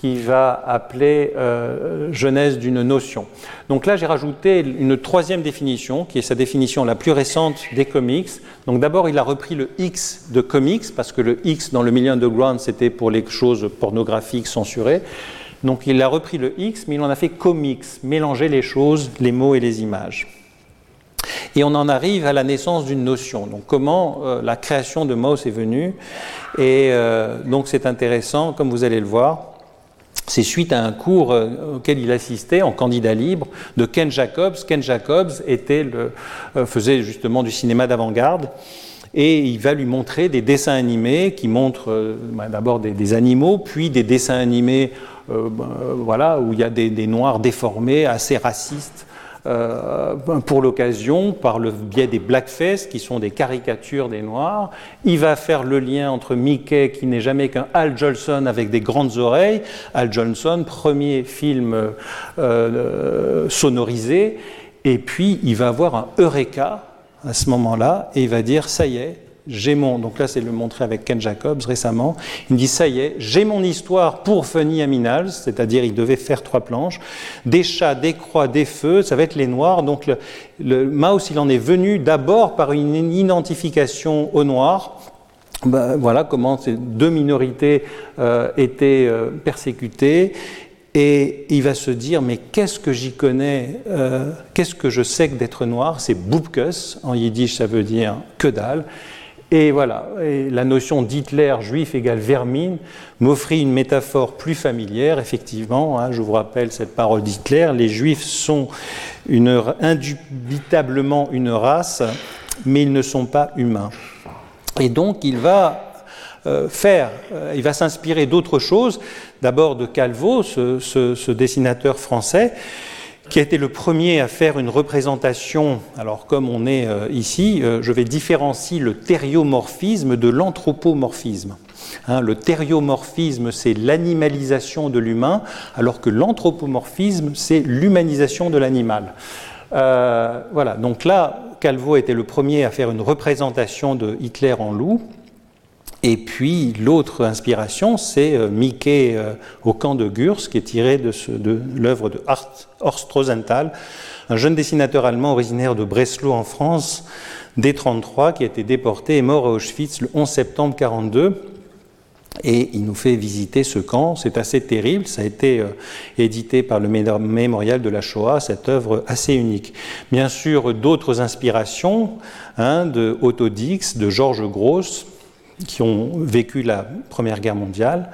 qui va appeler euh, genèse d'une notion. Donc là, j'ai rajouté une troisième définition, qui est sa définition la plus récente des comics. Donc d'abord, il a repris le X de comics, parce que le X dans le milieu underground, c'était pour les choses pornographiques censurées. Donc il a repris le X, mais il en a fait comics, mélanger les choses, les mots et les images. Et on en arrive à la naissance d'une notion. Donc comment euh, la création de Maus est venue. Et euh, donc c'est intéressant, comme vous allez le voir. C'est suite à un cours euh, auquel il assistait en candidat libre de Ken Jacobs. Ken Jacobs euh, faisait justement du cinéma d'avant-garde et il va lui montrer des dessins animés qui montrent euh, bah, d'abord des, animaux, puis des dessins animés bah, voilà, où il y a des noirs déformés, assez racistes, euh, pour l'occasion par le biais des blackface, qui sont des caricatures des Noirs. Il va faire le lien entre Mickey, qui n'est jamais qu'un Al Jolson avec des grandes oreilles, Al Jolson, premier film euh, sonorisé, Et puis, il va avoir un eureka à ce moment-là, et il va dire, ça y est, j'ai mon, donc là c'est le montrer avec Ken Jacobs récemment, il me dit ça y est, j'ai mon histoire pour Funny Aminals, c'est-à-dire il devait faire trois planches, des chats, des croix, des feux, ça va être les noirs, donc le, le il en est venu d'abord par une identification au noir, ben, voilà comment ces deux minorités euh, étaient euh, persécutées. Et il va se dire, mais qu'est-ce que j'y connais, euh, qu'est-ce que je sais que d'être noir? C'est boubkus, en yiddish ça veut dire que dalle. Et voilà, la notion d'Hitler juif égale vermine m'offrit une métaphore plus familière, effectivement. Hein, je vous rappelle cette parole d'Hitler les juifs sont indubitablement une race, mais ils ne sont pas humains. Et donc il va euh, faire, euh, il va s'inspirer d'autres choses, d'abord de Calvo, ce dessinateur français, qui a été le premier à faire une représentation, alors comme on est euh, ici, euh, je vais différencier le thériomorphisme de l'anthropomorphisme. Hein, le thériomorphisme, c'est l'animalisation de l'humain, alors que l'anthropomorphisme, c'est l'humanisation de l'animal. Euh, voilà, donc là, Calvo était le premier à faire une représentation de Hitler en loup, et puis l'autre inspiration, c'est euh, Mickey euh, au camp de Gurs, qui est tiré de, de l'œuvre de Horst Rosenthal, un jeune dessinateur allemand originaire de Breslau en France, dès 1933, qui a été déporté et mort à Auschwitz le 11 septembre 1942. Et il nous fait visiter ce camp, c'est assez terrible, ça a été euh, édité par le Mémorial de la Shoah, cette œuvre assez unique. Bien sûr, d'autres inspirations, hein, de Otto Dix, de Georges Gross, qui ont vécu la Première Guerre mondiale,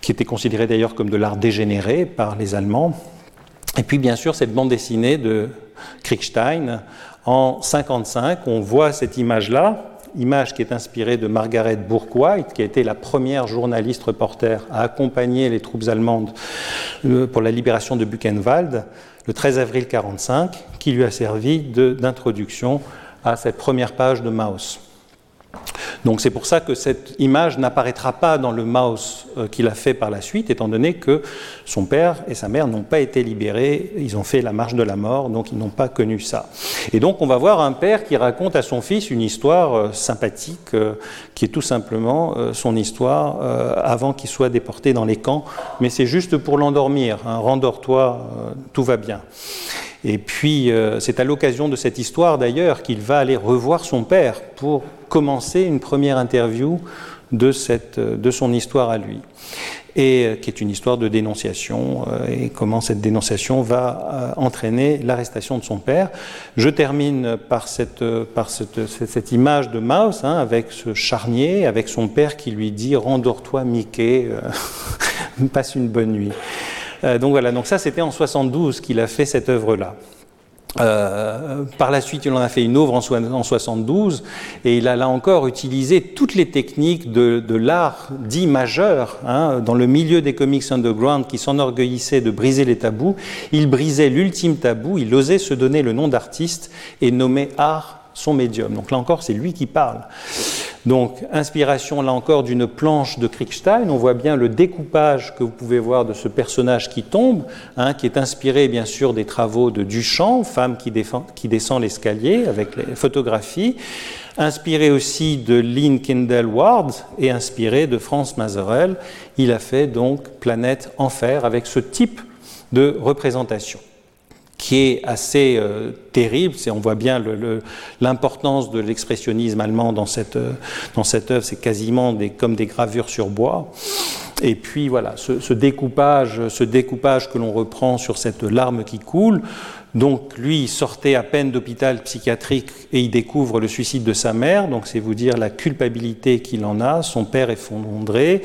qui était considérée d'ailleurs comme de l'art dégénéré par les Allemands. Et puis bien sûr cette bande dessinée de Kriegstein en 1955, on voit cette image-là, image qui est inspirée de Margaret Bourke-White, qui a été la première journaliste reporter à accompagner les troupes allemandes euh, pour la libération de Buchenwald le 13 avril 1945, qui lui a servi d'introduction à cette première page de Maus. Donc c'est pour ça que cette image n'apparaîtra pas dans le mouse euh, qu'il a fait par la suite, étant donné que son père et sa mère n'ont pas été libérés, ils ont fait la marche de la mort, donc ils n'ont pas connu ça. Et donc on va voir un père qui raconte à son fils une histoire euh, sympathique, euh, qui est tout simplement son histoire avant qu'il soit déporté dans les camps, mais c'est juste pour l'endormir, hein, rendors-toi, tout va bien. Et puis, c'est à l'occasion de cette histoire d'ailleurs qu'il va aller revoir son père pour commencer une première interview de, cette, de son histoire à lui, et euh, qui est une histoire de dénonciation, euh, et comment cette dénonciation va euh, entraîner l'arrestation de son père. Je termine par cette, par cette, cette image de Maus, hein, avec ce charnier, avec son père qui lui dit Rendors-toi, Mickey, passe une bonne nuit. Donc voilà, donc ça c'était en 72 qu'il a fait cette œuvre-là. Euh, par la suite, il en a fait une œuvre en, 72 et il a là encore utilisé toutes les techniques de, l'art dit majeur hein, dans le milieu des comics underground qui s'enorgueillissait de briser les tabous. Il brisait l'ultime tabou, il osait se donner le nom d'artiste et nommer art son médium. Donc là encore, c'est lui qui parle. Donc, inspiration là encore d'une planche de Kriegstein. On voit bien le découpage que vous pouvez voir de ce personnage qui tombe, hein, qui est inspiré bien sûr des travaux de Duchamp, femme qui, descend l'escalier avec les photographies, inspiré aussi de Lynn Kendall Ward et inspiré de Franz Mazerel. Il a fait donc Planète Enfer avec ce type de représentation qui est assez euh, terrible. On voit bien l'importance de l'expressionnisme allemand dans cette, euh, dans cette œuvre. C'est quasiment des, comme des gravures sur bois. Et puis voilà, ce, découpage, ce découpage que l'on reprend sur cette larme qui coule. Donc lui sortait à peine d'hôpital psychiatrique et il découvre le suicide de sa mère. Donc c'est vous dire la culpabilité qu'il en a. Son père effondré.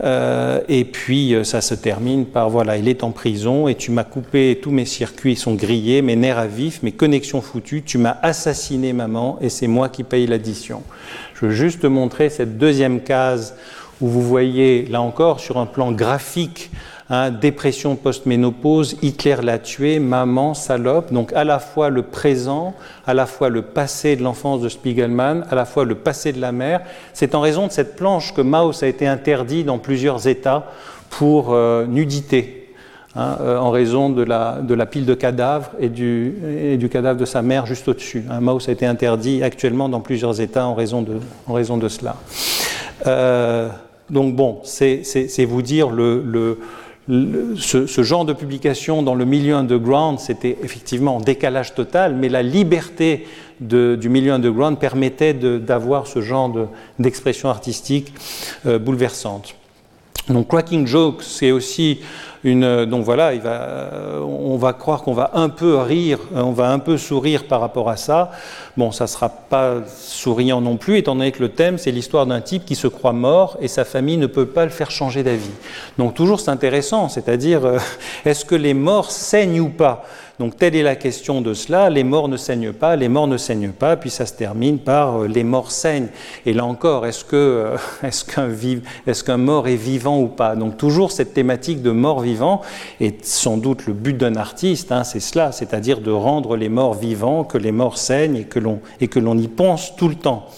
Euh, et puis euh, ça se termine par voilà, il est en prison et tu m'as coupé, tous mes circuits sont grillés, mes nerfs à vif, mes connexions foutues, tu m'as assassiné maman et c'est moi qui paye l'addition. Je veux juste montrer cette deuxième case où vous voyez là encore sur un plan graphique Hein, dépression post-ménopause, Hitler l'a tué, maman, salope. Donc à la fois le présent, à la fois le passé de l'enfance de Spiegelman, à la fois le passé de la mère. C'est en raison de cette planche que Maus a été interdit dans plusieurs États pour euh, nudité. hein, euh, en raison de la, pile de cadavres et du, cadavre de sa mère juste au-dessus. Un mouse a été interdit actuellement dans plusieurs États en raison de, cela. Euh, donc bon, c'est vous dire le ce, genre de publication dans le milieu underground, c'était effectivement en décalage total, mais la liberté du milieu underground permettait d'avoir ce genre d'expression artistique euh, bouleversante. Donc Cracking Joke, c'est aussi une. Donc voilà, il va, on va croire qu'on va un peu rire, on va un peu sourire par rapport à ça. Bon, ça ne sera pas souriant non plus, étant donné que le thème, c'est l'histoire d'un type qui se croit mort et sa famille ne peut pas le faire changer d'avis. Donc toujours, c'est intéressant, c'est-à-dire, euh, est-ce que les morts saignent ou pas? Donc telle est la question de cela, les morts ne saignent pas, les morts ne saignent pas, puis ça se termine par euh, les morts saignent. Et là encore, euh, est-ce qu'un mort est vivant ou pas? Donc toujours cette thématique de mort-vivant est sans doute le but d'un artiste, hein, c'est cela, c'est-à-dire de rendre les morts vivants, que les morts saignent et que l'on y pense tout le temps.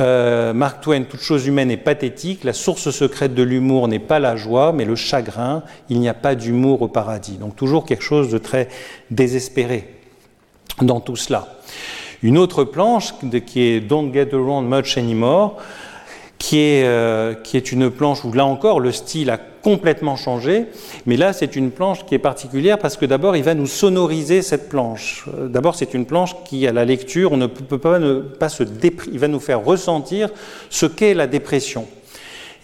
Euh, Mark Twain, toute chose humaine est pathétique, la source secrète de l'humour n'est pas la joie, mais le chagrin, il n'y a pas d'humour au paradis. Donc toujours quelque chose de très désespéré dans tout cela. Une autre planche qui est Don't Get Around Much Anymore, qui est, euh, qui est une planche où là encore le style a complètement changé, mais là c'est une planche qui est particulière parce que d'abord il va nous sonoriser cette planche. Euh, d'abord c'est une planche qui à la lecture on ne peut pas, ne, pas se il va nous faire ressentir ce qu'est la dépression.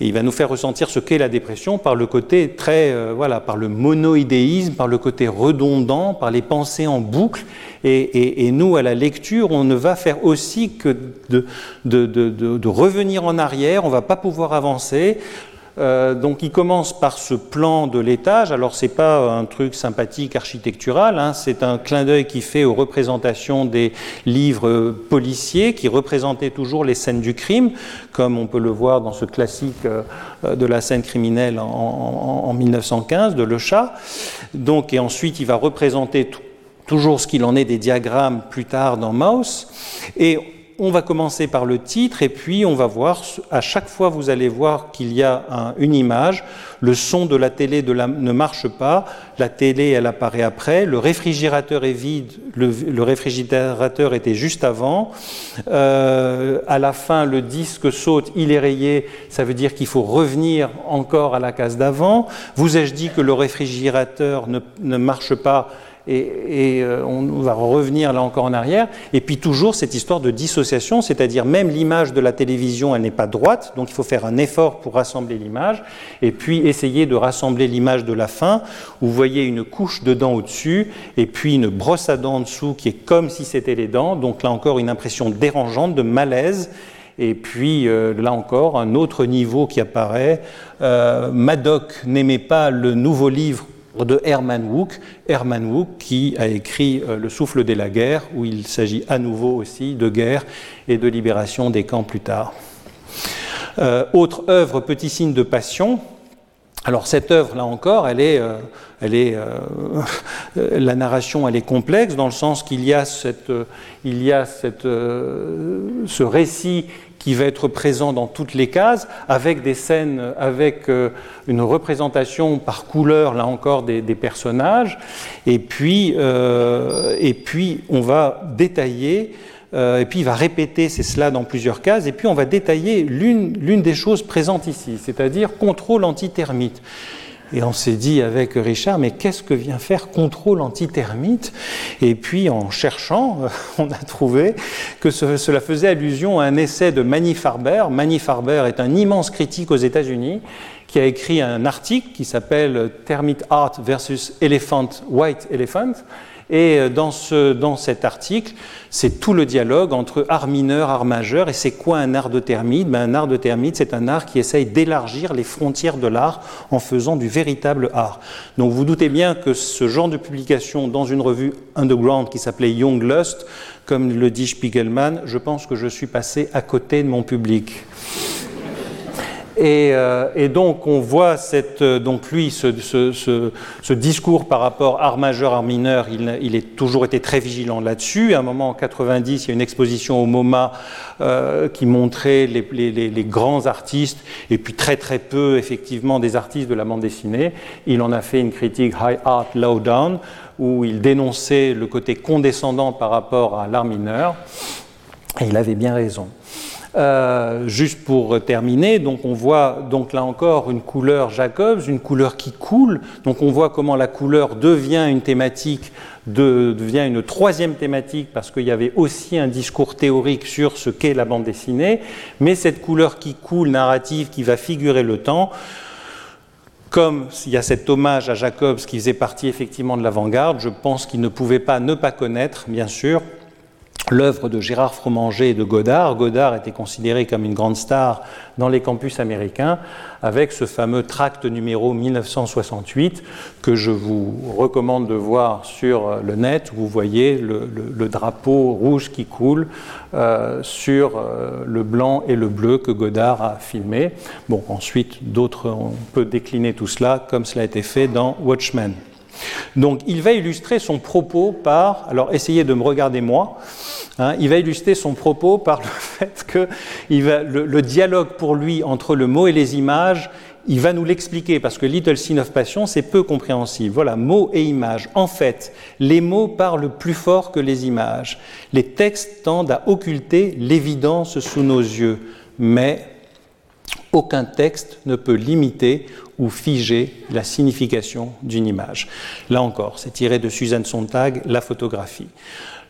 Et il va nous faire ressentir ce qu'est la dépression par le côté très, euh, voilà, par le monoïdéisme, par le côté redondant, par les pensées en boucle. Et, nous, à la lecture, on ne va faire aussi que de, de, de, de revenir en arrière, on ne va pas pouvoir avancer. Euh, donc il commence par ce plan de l'étage. Alors c'est pas un truc sympathique architectural, hein, c'est un clin d'œil qui fait aux représentations des livres policiers qui représentaient toujours les scènes du crime, comme on peut le voir dans ce classique euh, de la scène criminelle en, 1915 de Le Chat. Donc et ensuite il va représenter toujours ce qu'il en est des diagrammes plus tard dans Maus et on va commencer par le titre et puis on va voir, à chaque fois vous allez voir qu'il y a une image, le son de la télé ne marche pas, la télé elle apparaît après, le réfrigérateur est vide, le, réfrigérateur était juste avant, euh, à la fin le disque saute, il est rayé, ça veut dire qu'il faut revenir encore à la case d'avant, vous ai-je dit que le réfrigérateur ne marche pas et, euh, on va revenir là encore en arrière. Et puis toujours cette histoire de dissociation, c'est-à-dire même l'image de la télévision, elle n'est pas droite, donc il faut faire un effort pour rassembler l'image, et puis essayer de rassembler l'image de la fin, où vous voyez une couche de dents au-dessus, et puis une brosse à dents en dessous qui est comme si c'était les dents, donc là encore une impression dérangeante, de malaise. Et puis euh, là encore, un autre niveau qui apparaît. Euh, Madoc n'aimait pas le nouveau livre de Herman Wouk, Herman Wouk qui a écrit euh, Le souffle de la guerre, où il s'agit à nouveau aussi de guerre et de libération des camps plus tard. Euh, autre œuvre, Petit signe de passion. Alors cette œuvre, là encore, elle est, euh, elle est la narration, elle est complexe dans le sens qu'il y a, cette, il y a cette, ce récit qui va être présent dans toutes les cases, avec des scènes, avec euh, une représentation par couleur, là encore, des, personnages. Et puis, euh, et puis, on va détailler, euh, et puis il va répéter c'est cela dans plusieurs cases, et puis on va détailler l'une des choses présentes ici, c'est-à-dire contrôle antitermite. Et on s'est dit avec Richard, mais qu'est-ce que vient faire contrôle antitermite? Et puis en cherchant, on a trouvé que cela faisait allusion à un essai de Manny Farber. Manny Farber est un immense critique aux États-Unis qui a écrit un article qui s'appelle Termite Art versus Elephant, White Elephant et euh, dans, ce, dans cet article, c'est tout le dialogue entre art mineur, art majeur. Et c'est quoi un art de termite? Ben, Un art de termite, c'est un art qui essaye d'élargir les frontières de l'art en faisant du véritable art. Donc vous doutez bien que ce genre de publication dans une revue underground qui s'appelait Young Lust, comme le dit Spiegelman, je pense que je suis passé à côté de mon public. Euh, et, donc on voit euh, donc lui, ce, discours par rapport art majeur, art mineur, il, a toujours été très vigilant là-dessus. À un moment en 90, il y a une exposition au MoMA euh, qui montrait les, les, grands artistes et puis très très peu effectivement des artistes de la bande dessinée. Il en a fait une critique High Art Low Down où il dénonçait le côté condescendant par rapport à l'art mineur. Et il avait bien raison. Euh, juste pour terminer, donc on voit donc là encore une couleur Jacobs, une couleur qui coule. Donc on voit comment la couleur devient une thématique, devient une troisième thématique parce qu'il y avait aussi un discours théorique sur ce qu'est la bande dessinée. Mais cette couleur qui coule, narrative, qui va figurer le temps, comme il y a cet hommage à Jacobs qui faisait partie effectivement de l'avant-garde, je pense qu'il ne pouvait pas ne pas connaître, bien sûr, l'œuvre de Gérard Fromanger et de Godard. Godard était considéré comme une grande star dans les campus américains, avec ce fameux tract numéro 1968 que je vous recommande de voir sur le net. Vous voyez le, drapeau rouge qui coule euh, sur euh, le blanc et le bleu que Godard a filmé. Bon, ensuite, d'autres, on peut décliner tout cela comme cela a été fait dans Watchmen. Donc il va illustrer son propos par, alors essayez de me regarder moi, hein, il va illustrer son propos par le fait que le, dialogue pour lui entre le mot et les images, il va nous l'expliquer parce que Little Sin of Passion, c'est peu compréhensible. Voilà, mots et images. En fait, les mots parlent plus fort que les images. Les textes tendent à occulter l'évidence sous nos yeux, mais aucun texte ne peut limiter ou figer la signification d'une image. Là encore, c'est tiré de Suzanne Sontag, La photographie.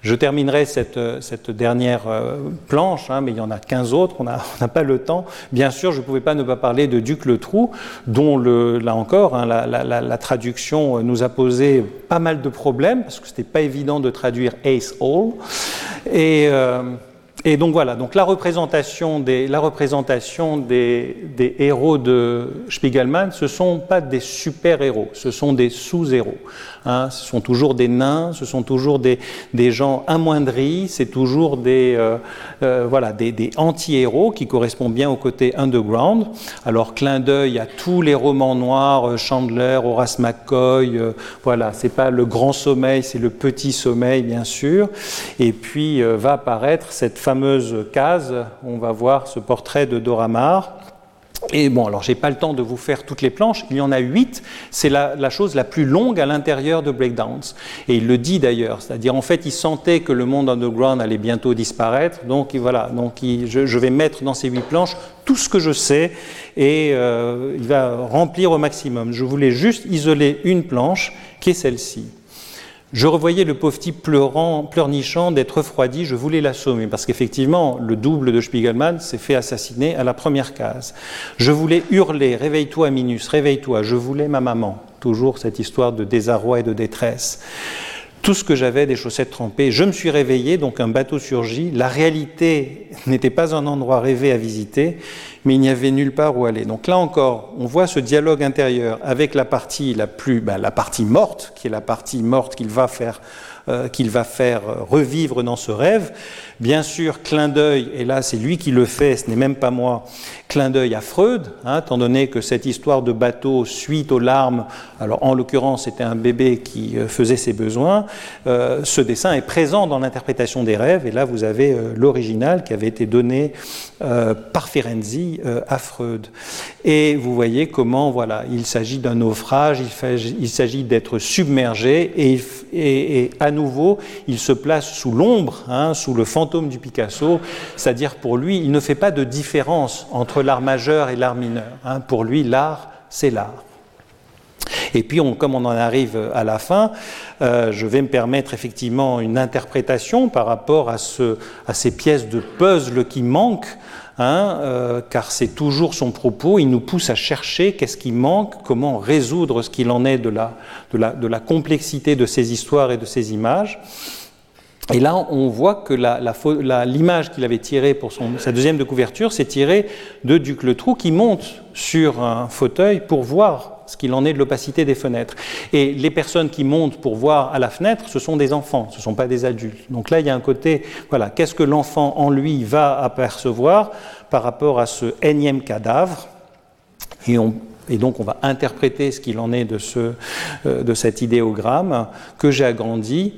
Je terminerai cette, cette dernière euh, planche, hein, mais il y en a 15 autres, on n'a pas le temps. Bien sûr, je ne pouvais pas ne pas parler de Duc Le Trou, dont, là encore, hein, la, traduction nous a posé pas mal de problèmes, parce que ce n'était pas évident de traduire Ace Hall. Et. Euh, et donc voilà, donc la représentation des, héros de Spiegelman, ce ne sont pas des super-héros, ce sont des sous-héros. Hein. ce sont toujours des nains, ce sont toujours des, des gens amoindris, c'est toujours des, euh, euh, voilà, des, anti-héros qui correspondent bien au côté underground. Alors clin d'œil à tous les romans noirs, euh, Chandler, Horace McCoy, voilà, c'est pas le grand sommeil, c'est le petit sommeil bien sûr. Et puis va apparaître cette case, on va voir ce portrait de Dora Maar. Et bon, alors j'ai pas le temps de vous faire toutes les planches, il y en a huit, c'est la, chose la plus longue à l'intérieur de Breakdowns. Et il le dit d'ailleurs, c'est-à-dire en fait il sentait que le monde underground allait bientôt disparaître, donc voilà, donc je, vais mettre dans ces huit planches tout ce que je sais. Et euh, il va remplir au maximum. Je voulais juste isoler une planche qui est celle-ci. Je revoyais le pauvre type pleurant, pleurnichant d'être refroidi, je voulais l'assommer, parce qu'effectivement, le double de Spiegelman s'est fait assassiner à la première case. Je voulais hurler, réveille-toi Minus, réveille-toi, je voulais ma maman. Toujours cette histoire de désarroi et de détresse tout ce que j'avais, des chaussettes trempées. Je me suis réveillé, donc un bateau surgit. La réalité n'était pas un endroit rêvé à visiter, mais il n'y avait nulle part où aller. Donc là encore, on voit ce dialogue intérieur avec la partie la plus, ben, la partie morte, qui est la partie morte qu'il va faire euh, qu'il va faire revivre dans ce rêve. Bien sûr, clin d'œil, et là c'est lui qui le fait, ce n'est même pas moi, clin d'œil à Freud, hein, étant donné que cette histoire de bateau suite aux larmes, alors en l'occurrence c'était un bébé qui euh, faisait ses besoins, euh, ce dessin est présent dans l'interprétation des rêves, et là vous avez l'original qui avait été donné par Ferenczi à Freud. Et vous voyez comment, voilà, il s'agit d'un naufrage, il, s'agit d'être submergé, et à nouveau, il se place sous l'ombre, hein, sous le fantôme du Picasso, c'est-à-dire pour lui, il ne fait pas de différence entre l'art majeur et l'art mineur. Hein. Pour lui, l'art, c'est l'art. Et puis, comme on en arrive à la fin, euh, je vais me permettre effectivement une interprétation par rapport à, ce, à ces pièces de puzzle qui manquent Hein, euh, car c'est toujours son propos, il nous pousse à chercher qu'est-ce qui manque, comment résoudre ce qu'il en est de, la, de la, complexité de ces histoires et de ces images. Et là, on voit que l'image qu'il avait tirée pour sa deuxième de couverture, c'est tirée de Duc Le Trou qui monte sur un fauteuil pour voir ce qu'il en est de l'opacité des fenêtres. Et les personnes qui montent pour voir à la fenêtre, ce sont des enfants, ce ne sont pas des adultes. Donc là, il y a un côté, voilà, qu'est-ce que l'enfant en lui va apercevoir par rapport à ce énième cadavre? Et, et, donc on va interpréter ce qu'il en est de, ce, de cet idéogramme que j'ai agrandi.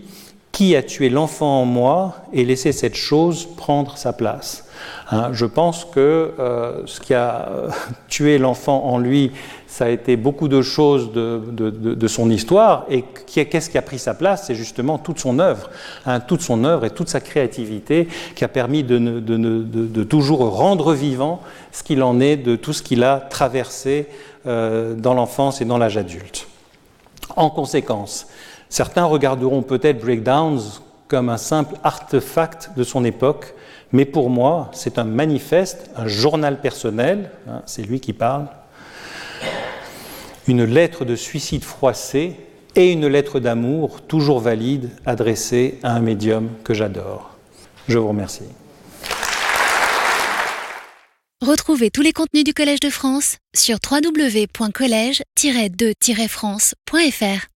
Qui a tué l'enfant en moi et laissé cette chose prendre sa place Hein, je pense que euh, ce qui a euh, tué l'enfant en lui, ça a été beaucoup de choses de, son histoire. Et qu'est-ce qui a pris sa place? C'est justement toute son œuvre, hein, toute son œuvre et toute sa créativité qui a permis de, toujours rendre vivant ce qu'il en est de tout ce qu'il a traversé euh, dans l'enfance et dans l'âge adulte. En conséquence, certains regarderont peut-être Breakdowns comme un simple artefact de son époque, mais pour moi, c'est un manifeste, un journal personnel, hein, c'est lui qui parle, une lettre de suicide froissée et une lettre d'amour toujours valide adressée à un médium que j'adore. Je vous remercie. Retrouvez tous les contenus du Collège de France sur www.colège-2-france.fr.